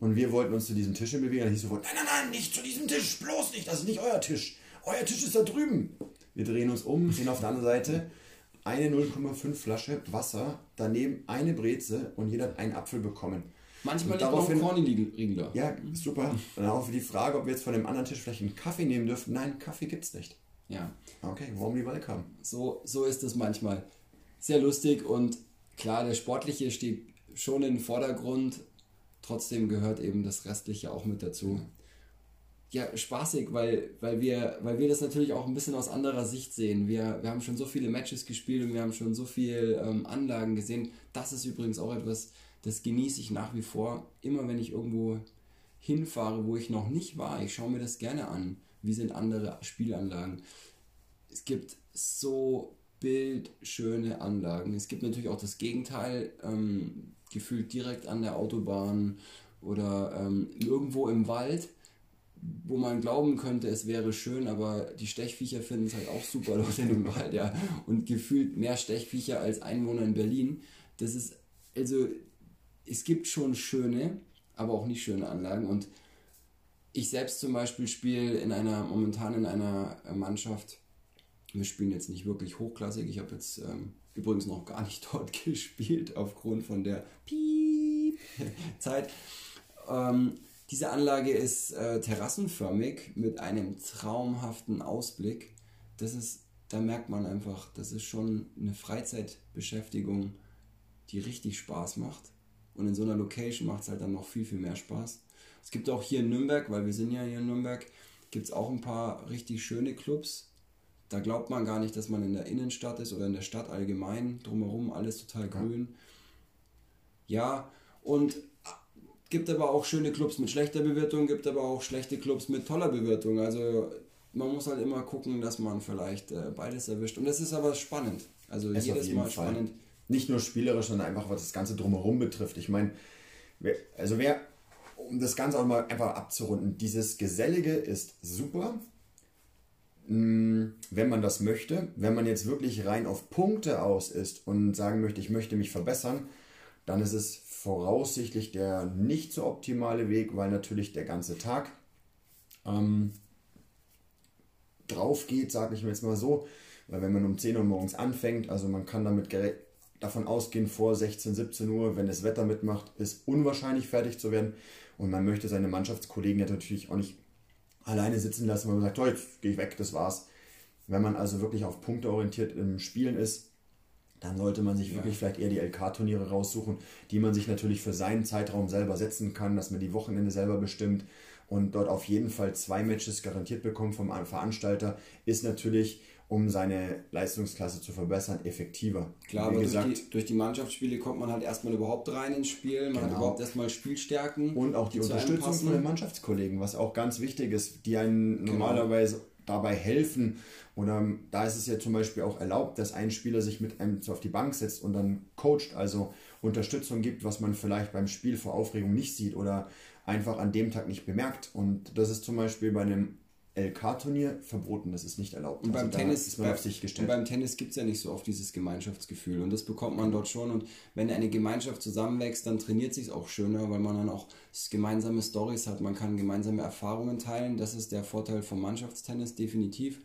Und wir wollten uns zu diesem Tisch bewegen. Dann hieß sofort, nein, nein, nein, nicht zu diesem Tisch, bloß nicht, das ist nicht euer Tisch. Euer Tisch ist da drüben. Wir drehen uns um, sehen auf der anderen Seite eine 0,5 Flasche Wasser, daneben eine Breze und jeder hat einen Apfel bekommen. Manchmal liegt auch Corny da. Ja, super. Und dann auch für die Frage, ob wir jetzt von dem anderen Tisch vielleicht einen Kaffee nehmen dürfen. Nein, Kaffee gibt's nicht. Ja. Okay, warmly welcome. So, so ist es manchmal. Sehr lustig und klar, der Sportliche steht schon im Vordergrund. Trotzdem gehört eben das Restliche auch mit dazu. ja, spaßig, weil, weil, wir, weil wir das natürlich auch ein bisschen aus anderer Sicht sehen. Wir, wir haben schon so viele Matches gespielt und wir haben schon so viele ähm, Anlagen gesehen. Das ist übrigens auch etwas, das genieße ich nach wie vor. Immer wenn ich irgendwo hinfahre, wo ich noch nicht war, ich schaue mir das gerne an. Wie sind andere Spielanlagen? Es gibt so bildschöne Anlagen. Es gibt natürlich auch das Gegenteil, ähm, gefühlt direkt an der Autobahn oder ähm, irgendwo im Wald wo man glauben könnte, es wäre schön, aber die Stechviecher finden es halt auch super dort in dem Wald, ja. Und gefühlt mehr Stechviecher als Einwohner in Berlin. Das ist, also, es gibt schon schöne, aber auch nicht schöne Anlagen. Und ich selbst zum Beispiel spiele in einer, momentan in einer Mannschaft, wir spielen jetzt nicht wirklich hochklassig. Ich habe jetzt ähm, übrigens noch gar nicht dort gespielt, aufgrund von der Piep Zeit. Ähm, diese Anlage ist äh, terrassenförmig mit einem traumhaften Ausblick. Das ist, da merkt man einfach, das ist schon eine Freizeitbeschäftigung, die richtig Spaß macht. Und in so einer Location macht es halt dann noch viel, viel mehr Spaß. Es gibt auch hier in Nürnberg, weil wir sind ja hier in Nürnberg, gibt es auch ein paar richtig schöne Clubs. Da glaubt man gar nicht, dass man in der Innenstadt ist oder in der Stadt allgemein. Drumherum alles total grün. Ja, und Gibt aber auch schöne Clubs mit schlechter Bewirtung, gibt aber auch schlechte Clubs mit toller Bewirtung. Also man muss halt immer gucken, dass man vielleicht äh, beides erwischt. Und das ist aber spannend. Also es jedes Mal Fall. spannend. Nicht nur spielerisch, sondern einfach, was das Ganze drumherum betrifft. Ich meine, also wer, um das Ganze auch mal einfach abzurunden, dieses Gesellige ist super, mm, wenn man das möchte. Wenn man jetzt wirklich rein auf Punkte aus ist und sagen möchte, ich möchte mich verbessern, dann ist es voraussichtlich der nicht so optimale Weg, weil natürlich der ganze Tag ähm, drauf geht, sage ich mir jetzt mal so. Weil wenn man um 10 Uhr morgens anfängt, also man kann damit davon ausgehen, vor 16, 17 Uhr, wenn das Wetter mitmacht, ist unwahrscheinlich fertig zu werden. Und man möchte seine Mannschaftskollegen ja natürlich auch nicht alleine sitzen lassen, weil man sagt, jetzt gehe ich weg, das war's. Wenn man also wirklich auf Punkte orientiert im Spielen ist, dann sollte man sich wirklich vielleicht eher die LK-Turniere raussuchen, die man sich natürlich für seinen Zeitraum selber setzen kann, dass man die Wochenende selber bestimmt und dort auf jeden Fall zwei Matches garantiert bekommt vom Veranstalter, ist natürlich, um seine Leistungsklasse zu verbessern, effektiver. Klar, Wie aber gesagt, durch die, durch die, Mannschaftsspiele kommt man halt erstmal überhaupt rein ins Spiel, man genau. hat überhaupt erstmal Spielstärken. Und auch die, die Unterstützung von den Mannschaftskollegen, was auch ganz wichtig ist, die einen genau. normalerweise dabei helfen, oder da ist es ja zum Beispiel auch erlaubt, dass ein Spieler sich mit einem auf die Bank setzt und dann coacht, also Unterstützung gibt, was man vielleicht beim Spiel vor Aufregung nicht sieht oder einfach an dem Tag nicht bemerkt. Und das ist zum Beispiel bei einem LK-Turnier verboten, das ist nicht erlaubt. Und beim also Tennis ist man auf sich gestellt. Beim Tennis gibt es ja nicht so oft dieses Gemeinschaftsgefühl und das bekommt man dort schon. Und wenn eine Gemeinschaft zusammenwächst, dann trainiert sich auch schöner, weil man dann auch gemeinsame Stories hat, man kann gemeinsame Erfahrungen teilen. Das ist der Vorteil vom Mannschaftstennis definitiv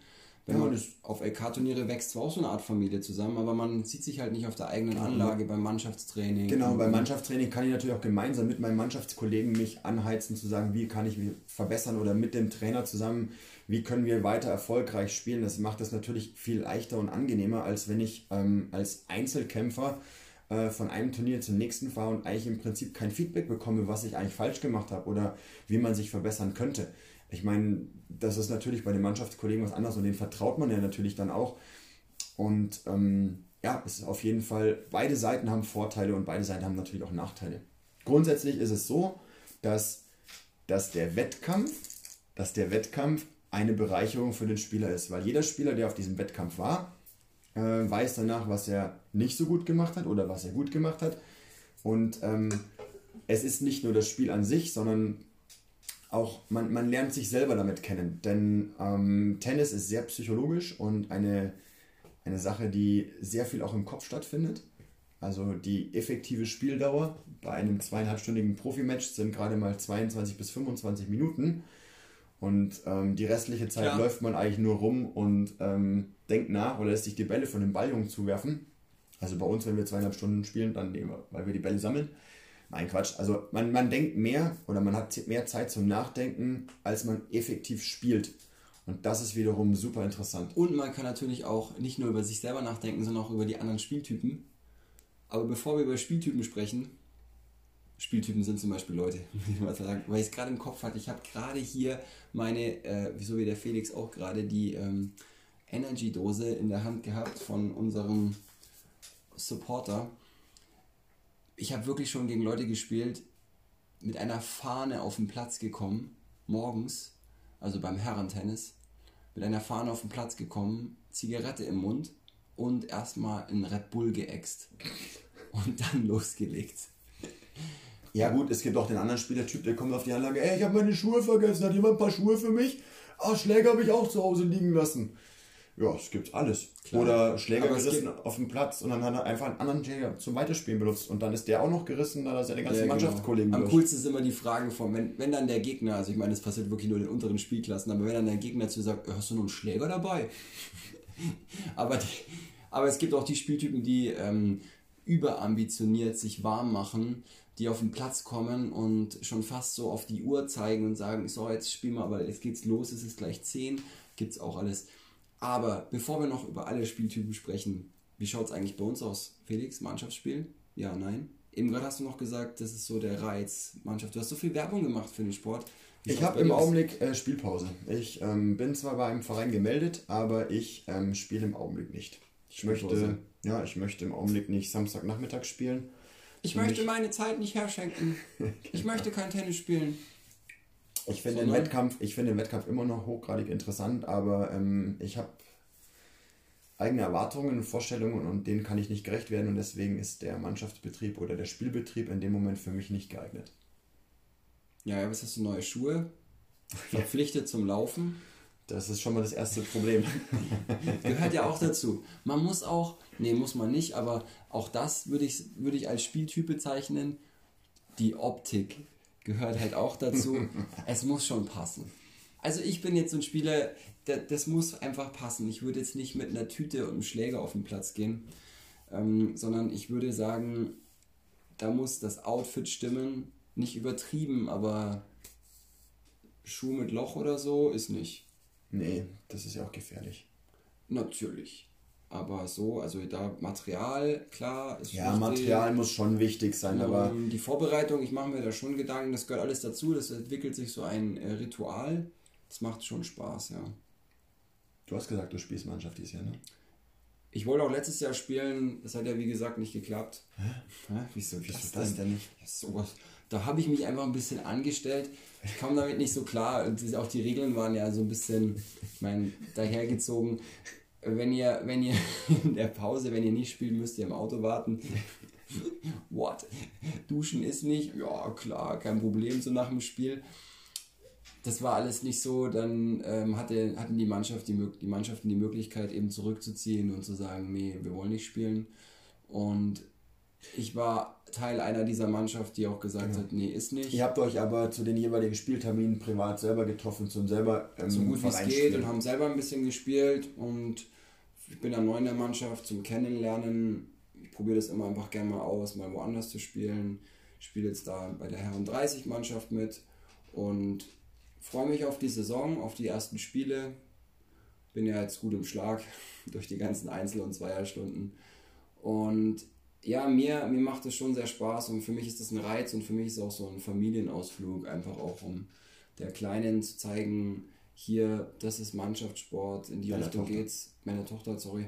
wenn ja. man auf LK-Turniere wächst zwar auch so eine Art Familie zusammen, aber man sieht sich halt nicht auf der eigenen Anlage beim Mannschaftstraining. Genau, beim Mannschaftstraining kann ich natürlich auch gemeinsam mit meinen Mannschaftskollegen mich anheizen, zu sagen, wie kann ich mich verbessern oder mit dem Trainer zusammen, wie können wir weiter erfolgreich spielen. Das macht das natürlich viel leichter und angenehmer, als wenn ich ähm, als Einzelkämpfer äh, von einem Turnier zum nächsten fahre und eigentlich im Prinzip kein Feedback bekomme, was ich eigentlich falsch gemacht habe oder wie man sich verbessern könnte. Ich meine, das ist natürlich bei den Mannschaftskollegen was anderes und denen vertraut man ja natürlich dann auch. Und ähm, ja, es ist auf jeden Fall, beide Seiten haben Vorteile und beide Seiten haben natürlich auch Nachteile. Grundsätzlich ist es so, dass, dass der Wettkampf, dass der Wettkampf eine Bereicherung für den Spieler ist, weil jeder Spieler, der auf diesem Wettkampf war, äh, weiß danach, was er nicht so gut gemacht hat oder was er gut gemacht hat. Und ähm, es ist nicht nur das Spiel an sich, sondern auch, man, man lernt sich selber damit kennen. Denn ähm, Tennis ist sehr psychologisch und eine, eine Sache, die sehr viel auch im Kopf stattfindet. Also die effektive Spieldauer bei einem zweieinhalbstündigen Profimatch sind gerade mal 22 bis 25 Minuten. Und ähm, die restliche Zeit ja. läuft man eigentlich nur rum und ähm, denkt nach oder lässt sich die Bälle von den Balljungen zuwerfen. Also bei uns, wenn wir zweieinhalb Stunden spielen, dann nehmen wir, weil wir die Bälle sammeln. Nein, Quatsch. Also man, man denkt mehr oder man hat mehr Zeit zum Nachdenken, als man effektiv spielt. Und das ist wiederum super interessant. Und man kann natürlich auch nicht nur über sich selber nachdenken, sondern auch über die anderen Spieltypen. Aber bevor wir über Spieltypen sprechen, Spieltypen sind zum Beispiel Leute, sagen, weil ich es gerade im Kopf hatte. Ich habe gerade hier meine, äh, so wie der Felix auch gerade, die ähm, Energy-Dose in der Hand gehabt von unserem Supporter. Ich habe wirklich schon gegen Leute gespielt, mit einer Fahne auf den Platz gekommen, morgens, also beim Herrentennis, mit einer Fahne auf den Platz gekommen, Zigarette im Mund und erstmal in Red Bull geäxt und dann losgelegt. Ja gut, es gibt auch den anderen Spielertyp, der kommt auf die Anlage, ey, ich habe meine Schuhe vergessen, hat jemand ein paar Schuhe für mich? Ah, Schläger habe ich auch zu Hause liegen lassen. Ja, es gibt alles. Klar. Oder Schläger Aber gerissen auf dem Platz und dann hat er einfach einen anderen Schläger zum Weiterspielen benutzt und dann ist der auch noch gerissen, dann hat er seine ganzen ja, genau. Mannschaftskollegen Am coolsten sind immer die Fragen von, wenn, wenn dann der Gegner, also ich meine, das passiert wirklich nur in den unteren Spielklassen, aber wenn dann der Gegner zu sagt, hast du noch einen Schläger dabei? aber, die, aber es gibt auch die Spieltypen, die ähm, überambitioniert sich warm machen die auf den Platz kommen und schon fast so auf die Uhr zeigen und sagen, so, jetzt spielen wir, aber jetzt geht's los, es ist gleich 10, gibt's auch alles. Aber bevor wir noch über alle Spieltypen sprechen, wie schaut es eigentlich bei uns aus? Felix, Mannschaftsspiel? Ja, nein? Eben gerade hast du noch gesagt, das ist so der Reiz, Mannschaft. Du hast so viel Werbung gemacht für den Sport. Ich habe im Augenblick äh, Spielpause. Ich ähm, bin zwar bei einem Verein gemeldet, aber ich ähm, spiele im Augenblick nicht. Ich möchte, ja, ich möchte im Augenblick nicht Samstagnachmittag spielen ich möchte meine Zeit nicht herschenken. Ich möchte kein Tennis spielen. Ich finde so, den, Wettkampf, ich find den Wettkampf immer noch hochgradig interessant, aber ähm, ich habe eigene Erwartungen und Vorstellungen und denen kann ich nicht gerecht werden und deswegen ist der Mannschaftsbetrieb oder der Spielbetrieb in dem Moment für mich nicht geeignet. Ja, ja was hast du? Neue Schuhe? Verpflichtet zum Laufen? Das ist schon mal das erste Problem. Gehört ja auch dazu. Man muss auch, nee, muss man nicht, aber auch das würde ich, würde ich als Spieltyp bezeichnen. Die Optik gehört halt auch dazu. es muss schon passen. Also ich bin jetzt so ein Spieler, das, das muss einfach passen. Ich würde jetzt nicht mit einer Tüte und einem Schläger auf den Platz gehen, ähm, sondern ich würde sagen, da muss das Outfit stimmen. Nicht übertrieben, aber Schuh mit Loch oder so ist nicht. Nee, das ist ja auch gefährlich. Natürlich. Aber so, also da Material, klar, ist Ja, wichtig. Material muss schon wichtig sein, um, aber. Die Vorbereitung, ich mache mir da schon Gedanken, das gehört alles dazu, das entwickelt sich so ein äh, Ritual. Das macht schon Spaß, ja. Du hast gesagt, du spielst Mannschaft dieses Jahr, ne? Ich wollte auch letztes Jahr spielen, das hat ja wie gesagt nicht geklappt. Hä? Hä? Wieso, wieso das, das denn nicht? Ja, sowas. Da habe ich mich einfach ein bisschen angestellt. Ich kam damit nicht so klar. Und auch die Regeln waren ja so ein bisschen, ich meine, dahergezogen. Wenn ihr, wenn ihr in der Pause, wenn ihr nicht spielt, müsst ihr im Auto warten. What? Duschen ist nicht? Ja, klar, kein Problem, so nach dem Spiel. Das war alles nicht so. Dann ähm, hatte, hatten die, Mannschaft die, die Mannschaften die Möglichkeit, eben zurückzuziehen und zu sagen, nee, wir wollen nicht spielen. Und ich war Teil einer dieser Mannschaft, die auch gesagt genau. hat, nee, ist nicht. Ihr habt euch aber zu den jeweiligen Spielterminen privat selber getroffen, zum selber ähm, so gut wie es geht und haben selber ein bisschen gespielt und ich bin ja neu in der Mannschaft zum Kennenlernen. Ich probiere das immer einfach gerne mal aus, mal woanders zu spielen. Ich spiele jetzt da bei der Herren 30 Mannschaft mit und freue mich auf die Saison, auf die ersten Spiele. Bin ja jetzt gut im Schlag durch die ganzen Einzel- und Zweierstunden. Und ja, mir, mir macht es schon sehr Spaß und für mich ist das ein Reiz und für mich ist es auch so ein Familienausflug, einfach auch um der Kleinen zu zeigen, hier, das ist Mannschaftssport, in die Meine Richtung Tochter. geht's. Meine Tochter, sorry.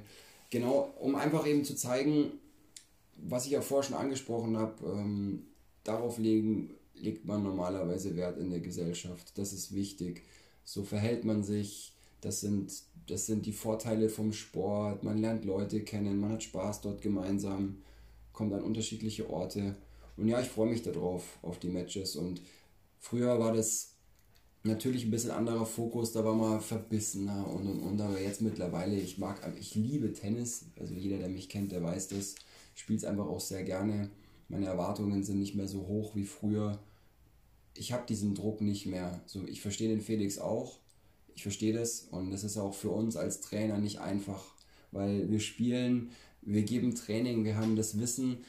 Genau, um einfach eben zu zeigen, was ich ja vorher schon angesprochen habe, ähm, darauf legen, legt man normalerweise Wert in der Gesellschaft. Das ist wichtig. So verhält man sich. Das sind, das sind die Vorteile vom Sport. Man lernt Leute kennen, man hat Spaß dort gemeinsam kommt an unterschiedliche Orte. Und ja, ich freue mich darauf, auf die Matches. Und früher war das natürlich ein bisschen anderer Fokus, da war man verbissener und und und. Aber jetzt mittlerweile, ich mag, ich liebe Tennis. Also jeder, der mich kennt, der weiß das. Ich spiele es einfach auch sehr gerne. Meine Erwartungen sind nicht mehr so hoch wie früher. Ich habe diesen Druck nicht mehr. So, ich verstehe den Felix auch. Ich verstehe das und das ist auch für uns als Trainer nicht einfach, weil wir spielen wir geben Training, wir haben das Wissen.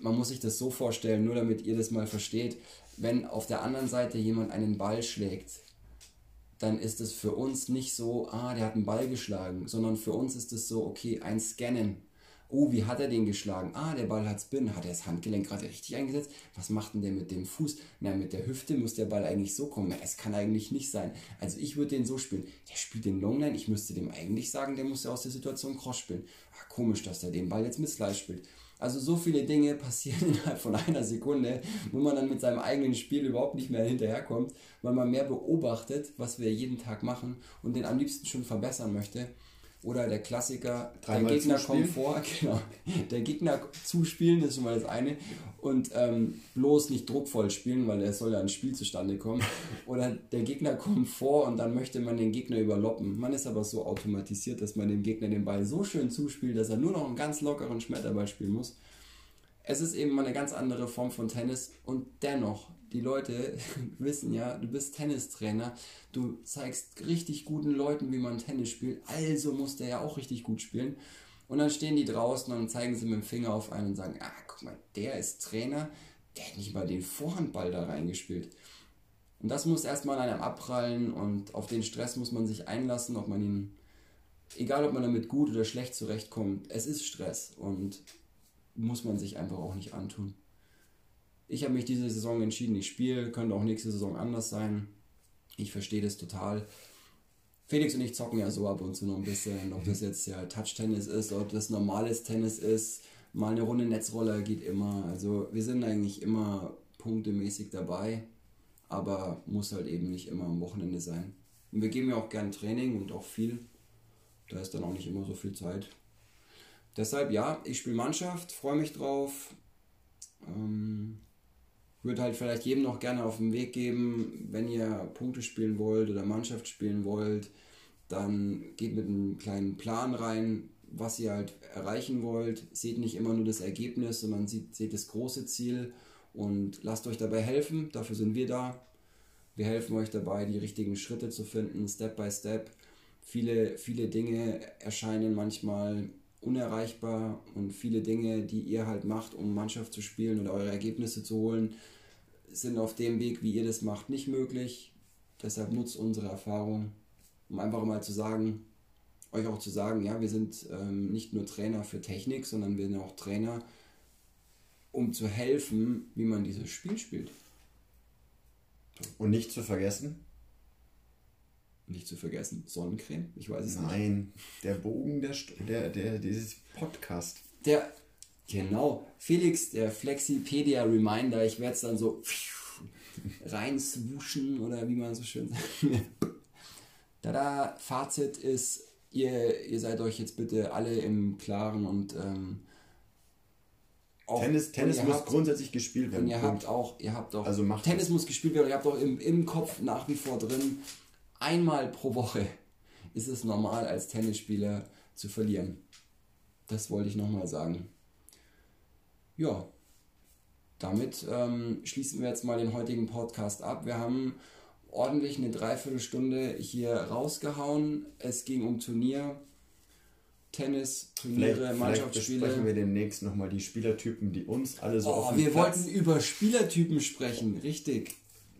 Man muss sich das so vorstellen, nur damit ihr das mal versteht. Wenn auf der anderen Seite jemand einen Ball schlägt, dann ist es für uns nicht so, ah, der hat einen Ball geschlagen, sondern für uns ist es so, okay, ein Scannen. Oh, wie hat er den geschlagen? Ah, der Ball hat Spin. Hat er das Handgelenk gerade richtig eingesetzt? Was macht denn der mit dem Fuß? Na, mit der Hüfte muss der Ball eigentlich so kommen. Es kann eigentlich nicht sein. Also ich würde den so spielen. Der spielt den Longline. Ich müsste dem eigentlich sagen, der muss ja aus der Situation Cross spielen. Ah, komisch, dass der den Ball jetzt mit Slice spielt. Also so viele Dinge passieren innerhalb von einer Sekunde, wo man dann mit seinem eigenen Spiel überhaupt nicht mehr hinterherkommt, weil man mehr beobachtet, was wir jeden Tag machen und den am liebsten schon verbessern möchte. Oder der Klassiker, Dreimal der Gegner zuspielen. kommt vor, genau. Der Gegner zuspielen, das ist schon mal das eine. Und ähm, bloß nicht druckvoll spielen, weil es soll ja ein Spiel zustande kommen. Oder der Gegner kommt vor und dann möchte man den Gegner überloppen. Man ist aber so automatisiert, dass man dem Gegner den Ball so schön zuspielt, dass er nur noch einen ganz lockeren Schmetterball spielen muss. Es ist eben mal eine ganz andere Form von Tennis und dennoch die Leute wissen ja, du bist Tennistrainer, du zeigst richtig guten Leuten, wie man Tennis spielt, also muss der ja auch richtig gut spielen. Und dann stehen die draußen und zeigen sie mit dem Finger auf einen und sagen, ah, guck mal, der ist Trainer, der hat nicht mal den Vorhandball da reingespielt. Und das muss erstmal an einem abprallen und auf den Stress muss man sich einlassen, ob man ihn, egal ob man damit gut oder schlecht zurechtkommt, es ist Stress und muss man sich einfach auch nicht antun ich habe mich diese Saison entschieden, ich spiele, könnte auch nächste Saison anders sein. Ich verstehe das total. Felix und ich zocken ja so ab und zu noch ein bisschen, ob das jetzt ja Touch-Tennis ist, ob das normales Tennis ist, mal eine Runde Netzroller geht immer. Also wir sind eigentlich immer punktemäßig dabei, aber muss halt eben nicht immer am Wochenende sein. Und wir geben ja auch gern Training und auch viel. Da ist dann auch nicht immer so viel Zeit. Deshalb ja, ich spiele Mannschaft, freue mich drauf. Ähm, würde halt vielleicht jedem noch gerne auf den Weg geben, wenn ihr Punkte spielen wollt oder Mannschaft spielen wollt, dann geht mit einem kleinen Plan rein, was ihr halt erreichen wollt. Seht nicht immer nur das Ergebnis, sondern seht, seht das große Ziel und lasst euch dabei helfen. Dafür sind wir da. Wir helfen euch dabei, die richtigen Schritte zu finden, Step by Step. Viele, viele Dinge erscheinen manchmal unerreichbar und viele Dinge, die ihr halt macht, um Mannschaft zu spielen oder eure Ergebnisse zu holen, sind auf dem Weg, wie ihr das macht, nicht möglich. Deshalb nutzt unsere Erfahrung, um einfach mal zu sagen, euch auch zu sagen, ja, wir sind ähm, nicht nur Trainer für Technik, sondern wir sind auch Trainer, um zu helfen, wie man dieses Spiel spielt. Und nicht zu vergessen? Nicht zu vergessen, Sonnencreme? Ich weiß es Nein, nicht. Nein, der Bogen der, der, der, dieses Podcast. Der, Genau. Felix, der Flexipedia Reminder, ich werde es dann so reinswuschen oder wie man so schön sagt. Tada, Fazit ist, ihr, ihr seid euch jetzt bitte alle im Klaren und ähm, auch, Tennis, Tennis muss habt, grundsätzlich gespielt werden. Und ihr habt auch, ihr habt auch, also macht Tennis das. muss gespielt werden, ihr habt auch im, im Kopf nach wie vor drin, einmal pro Woche ist es normal als Tennisspieler zu verlieren. Das wollte ich nochmal sagen ja, damit ähm, schließen wir jetzt mal den heutigen Podcast ab. Wir haben ordentlich eine Dreiviertelstunde hier rausgehauen. Es ging um Turnier, Tennis, Turniere, vielleicht, Mannschaftsspiele. Vielleicht besprechen wir demnächst nochmal die Spielertypen, die uns alle so oh, Wir Platz wollten über Spielertypen sprechen, richtig.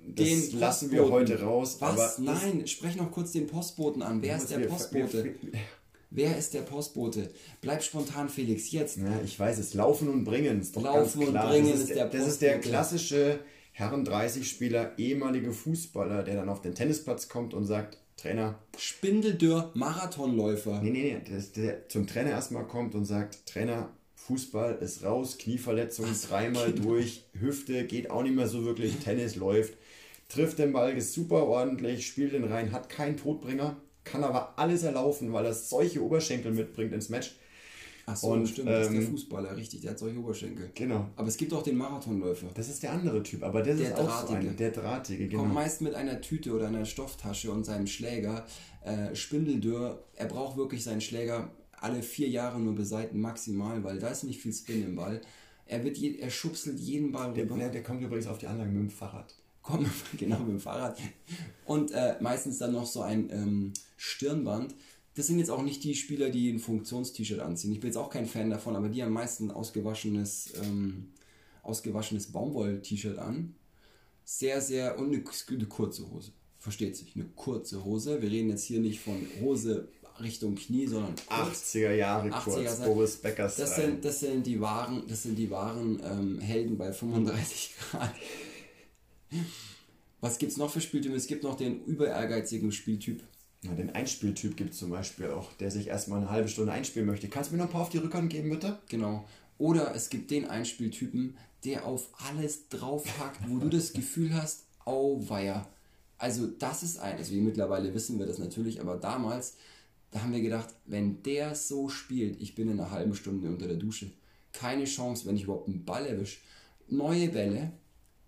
Das den lassen wir heute raus. Was? Nein, sprech noch kurz den Postboten an. Wer ist der Postbote? Wer ist der Postbote? Bleib spontan, Felix, jetzt. Ja, ich weiß es. Laufen und bringen ist doch Laufen ganz klar. und bringen das ist, der, Das ist der klassische Herren 30-Spieler, ehemalige Fußballer, der dann auf den Tennisplatz kommt und sagt, Trainer. Spindeldürr, Marathonläufer. Nee, nee, nee. Der, der zum Trainer erstmal kommt und sagt, Trainer, Fußball ist raus, Knieverletzung Ach, dreimal genau. durch, Hüfte geht auch nicht mehr so wirklich, Tennis läuft, trifft den Ball, ist super ordentlich, spielt den rein, hat keinen Todbringer, kann aber alles erlaufen, weil er solche Oberschenkel mitbringt ins Match. Ach so, und, stimmt, das ist der ähm, Fußballer, richtig, der hat solche Oberschenkel. Genau. Aber es gibt auch den Marathonläufer. Das ist der andere Typ, aber der, der ist drahtige. auch so ein, der drahtige, genau. Kommt meist mit einer Tüte oder einer Stofftasche und seinem Schläger. Äh, Spindeldürr, er braucht wirklich seinen Schläger alle vier Jahre nur beseiten maximal, weil da ist nicht viel Spin im Ball. Er, wird je, er schubselt jeden Ball rüber. Der, der kommt übrigens auf die Anlage mit dem Fahrrad kommen, genau mit dem Fahrrad. Und äh, meistens dann noch so ein ähm, Stirnband. Das sind jetzt auch nicht die Spieler, die ein Funktions-T-Shirt anziehen. Ich bin jetzt auch kein Fan davon, aber die haben meistens ein ausgewaschenes, ähm, ausgewaschenes Baumwoll-T-Shirt an. Sehr, sehr, und eine, eine kurze Hose. Versteht sich, eine kurze Hose. Wir reden jetzt hier nicht von Hose Richtung Knie, sondern 80er Jahre 80er kurz, Boris Beckers. Das sind, das sind die wahren, das sind die wahren ähm, Helden bei 35 Grad. Was gibt es noch für Spieltypen? Es gibt noch den über ehrgeizigen Spieltyp. Ja, den Einspieltyp gibt es zum Beispiel auch, der sich erstmal eine halbe Stunde einspielen möchte. Kannst du mir noch ein paar auf die Rückhand geben, bitte? Genau. Oder es gibt den Einspieltypen, der auf alles draufhackt, wo du das Gefühl hast, auweia. Also das ist ein, also mittlerweile wissen wir das natürlich, aber damals, da haben wir gedacht, wenn der so spielt, ich bin in einer halben Stunde unter der Dusche. Keine Chance, wenn ich überhaupt einen Ball erwische. Neue Bälle,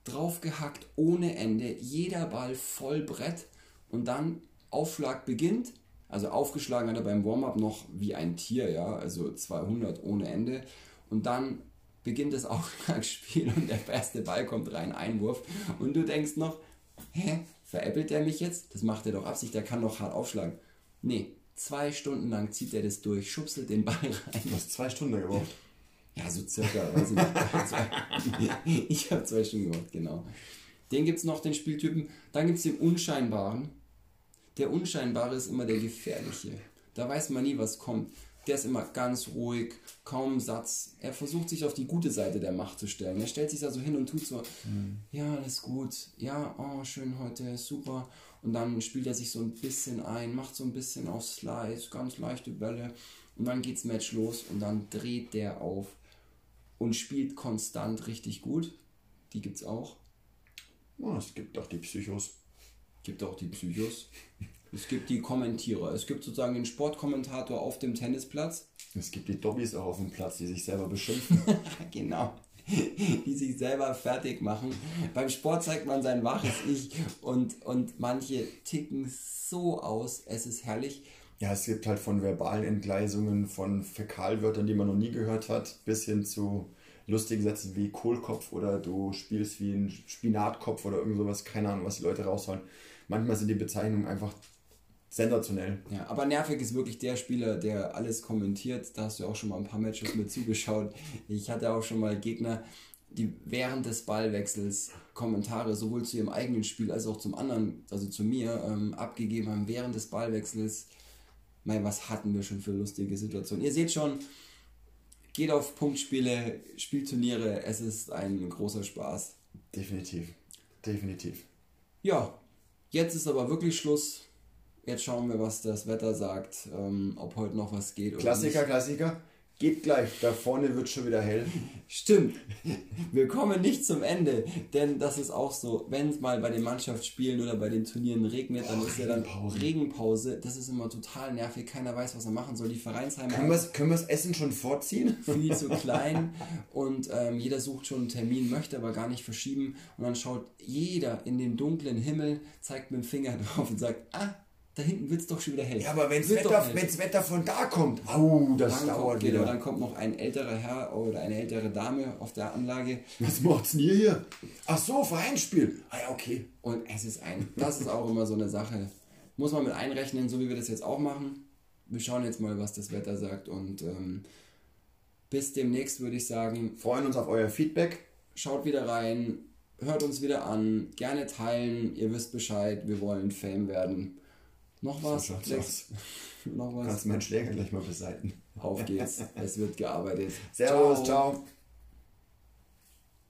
draufgehackt ohne Ende, jeder Ball voll Brett und dann Aufschlag beginnt. Also aufgeschlagen hat er beim Warm-up noch wie ein Tier, ja, also 200 ohne Ende. Und dann beginnt das Aufschlagspiel und der erste Ball kommt rein, Einwurf. Und du denkst noch, hä, veräppelt der mich jetzt? Das macht er doch Absicht, der kann doch hart aufschlagen. Nee, zwei Stunden lang zieht er das durch, schubselt den Ball rein. Du hast zwei Stunden gebraucht. Ja, so circa, weiß ich nicht. ich habe zwei Stunden gebraucht, genau. Den gibt es noch, den Spieltypen. Dann gibt es den Unscheinbaren. Der Unscheinbare ist immer der Gefährliche. Da weiß man nie, was kommt. Der ist immer ganz ruhig, kaum Satz. Er versucht sich auf die gute Seite der Macht zu stellen. Er stellt sich da so hin und tut so, mhm. ja, alles gut, ja, oh, schön heute, super. Und dann spielt er sich so ein bisschen ein, macht so ein bisschen auf Slice, ganz leichte Bälle. Und dann geht's Match los und dann dreht der auf und spielt konstant richtig gut. Die gibt's auch. Oh, es gibt auch die Psychos. Gibt auch die Psychos. Es gibt die Kommentierer. Es gibt sozusagen den Sportkommentator auf dem Tennisplatz. Es gibt die Dobbys auch auf dem Platz, die sich selber beschimpfen. genau. Die sich selber fertig machen. Beim Sport zeigt man sein waches Ich und, und manche ticken so aus. Es ist herrlich. Ja, es gibt halt von verbalen Entgleisungen, von Fäkalwörtern, die man noch nie gehört hat, bis hin zu lustigen Sätzen wie Kohlkopf oder du spielst wie ein Spinatkopf oder irgend sowas. Keine Ahnung, was die Leute rausholen. Manchmal sind die Bezeichnungen einfach sensationell. Ja, aber nervig ist wirklich der Spieler, der alles kommentiert. Da hast du auch schon mal ein paar Matches mit zugeschaut. Ich hatte auch schon mal Gegner, die während des Ballwechsels Kommentare sowohl zu ihrem eigenen Spiel als auch zum anderen, also zu mir, ähm, abgegeben haben während des Ballwechsels. Mein, was hatten wir schon für lustige Situationen? Ihr seht schon, geht auf Punktspiele, Spielturniere, es ist ein großer Spaß. Definitiv, definitiv. Ja, jetzt ist aber wirklich Schluss. Jetzt schauen wir, was das Wetter sagt, ähm, ob heute noch was geht. Klassiker, Klassiker. Geht gleich, da vorne wird schon wieder hell. Stimmt. Wir kommen nicht zum Ende, denn das ist auch so, wenn es mal bei den Mannschaftsspielen oder bei den Turnieren regnet, dann oh, ist ja dann Regenpause. Das ist immer total nervig, keiner weiß, was er machen soll. Die Vereinsheime können wir können das Essen schon vorziehen? Viel zu klein und ähm, jeder sucht schon einen Termin, möchte aber gar nicht verschieben und dann schaut jeder in den dunklen Himmel, zeigt mit dem Finger drauf und sagt, ah, da hinten wird es doch schon wieder hell. Ja, aber wenn das Wetter, Wetter von da kommt, au, das dann dauert kommt, wieder. Genau, dann kommt noch ein älterer Herr oder eine ältere Dame auf der Anlage. Was macht's denn ihr hier? Ach so, Vereinsspiel. Ah ja, okay. Und es ist ein, das ist auch immer so eine Sache. Muss man mit einrechnen, so wie wir das jetzt auch machen. Wir schauen jetzt mal, was das Wetter sagt und ähm, bis demnächst würde ich sagen. Freuen uns auf euer Feedback. Schaut wieder rein, hört uns wieder an, gerne teilen, ihr wisst Bescheid, wir wollen Fame werden. Noch was? So Noch was? Kannst meinen Schläger gleich mal beseiten. Auf geht's. es wird gearbeitet. Servus, ciao. ciao.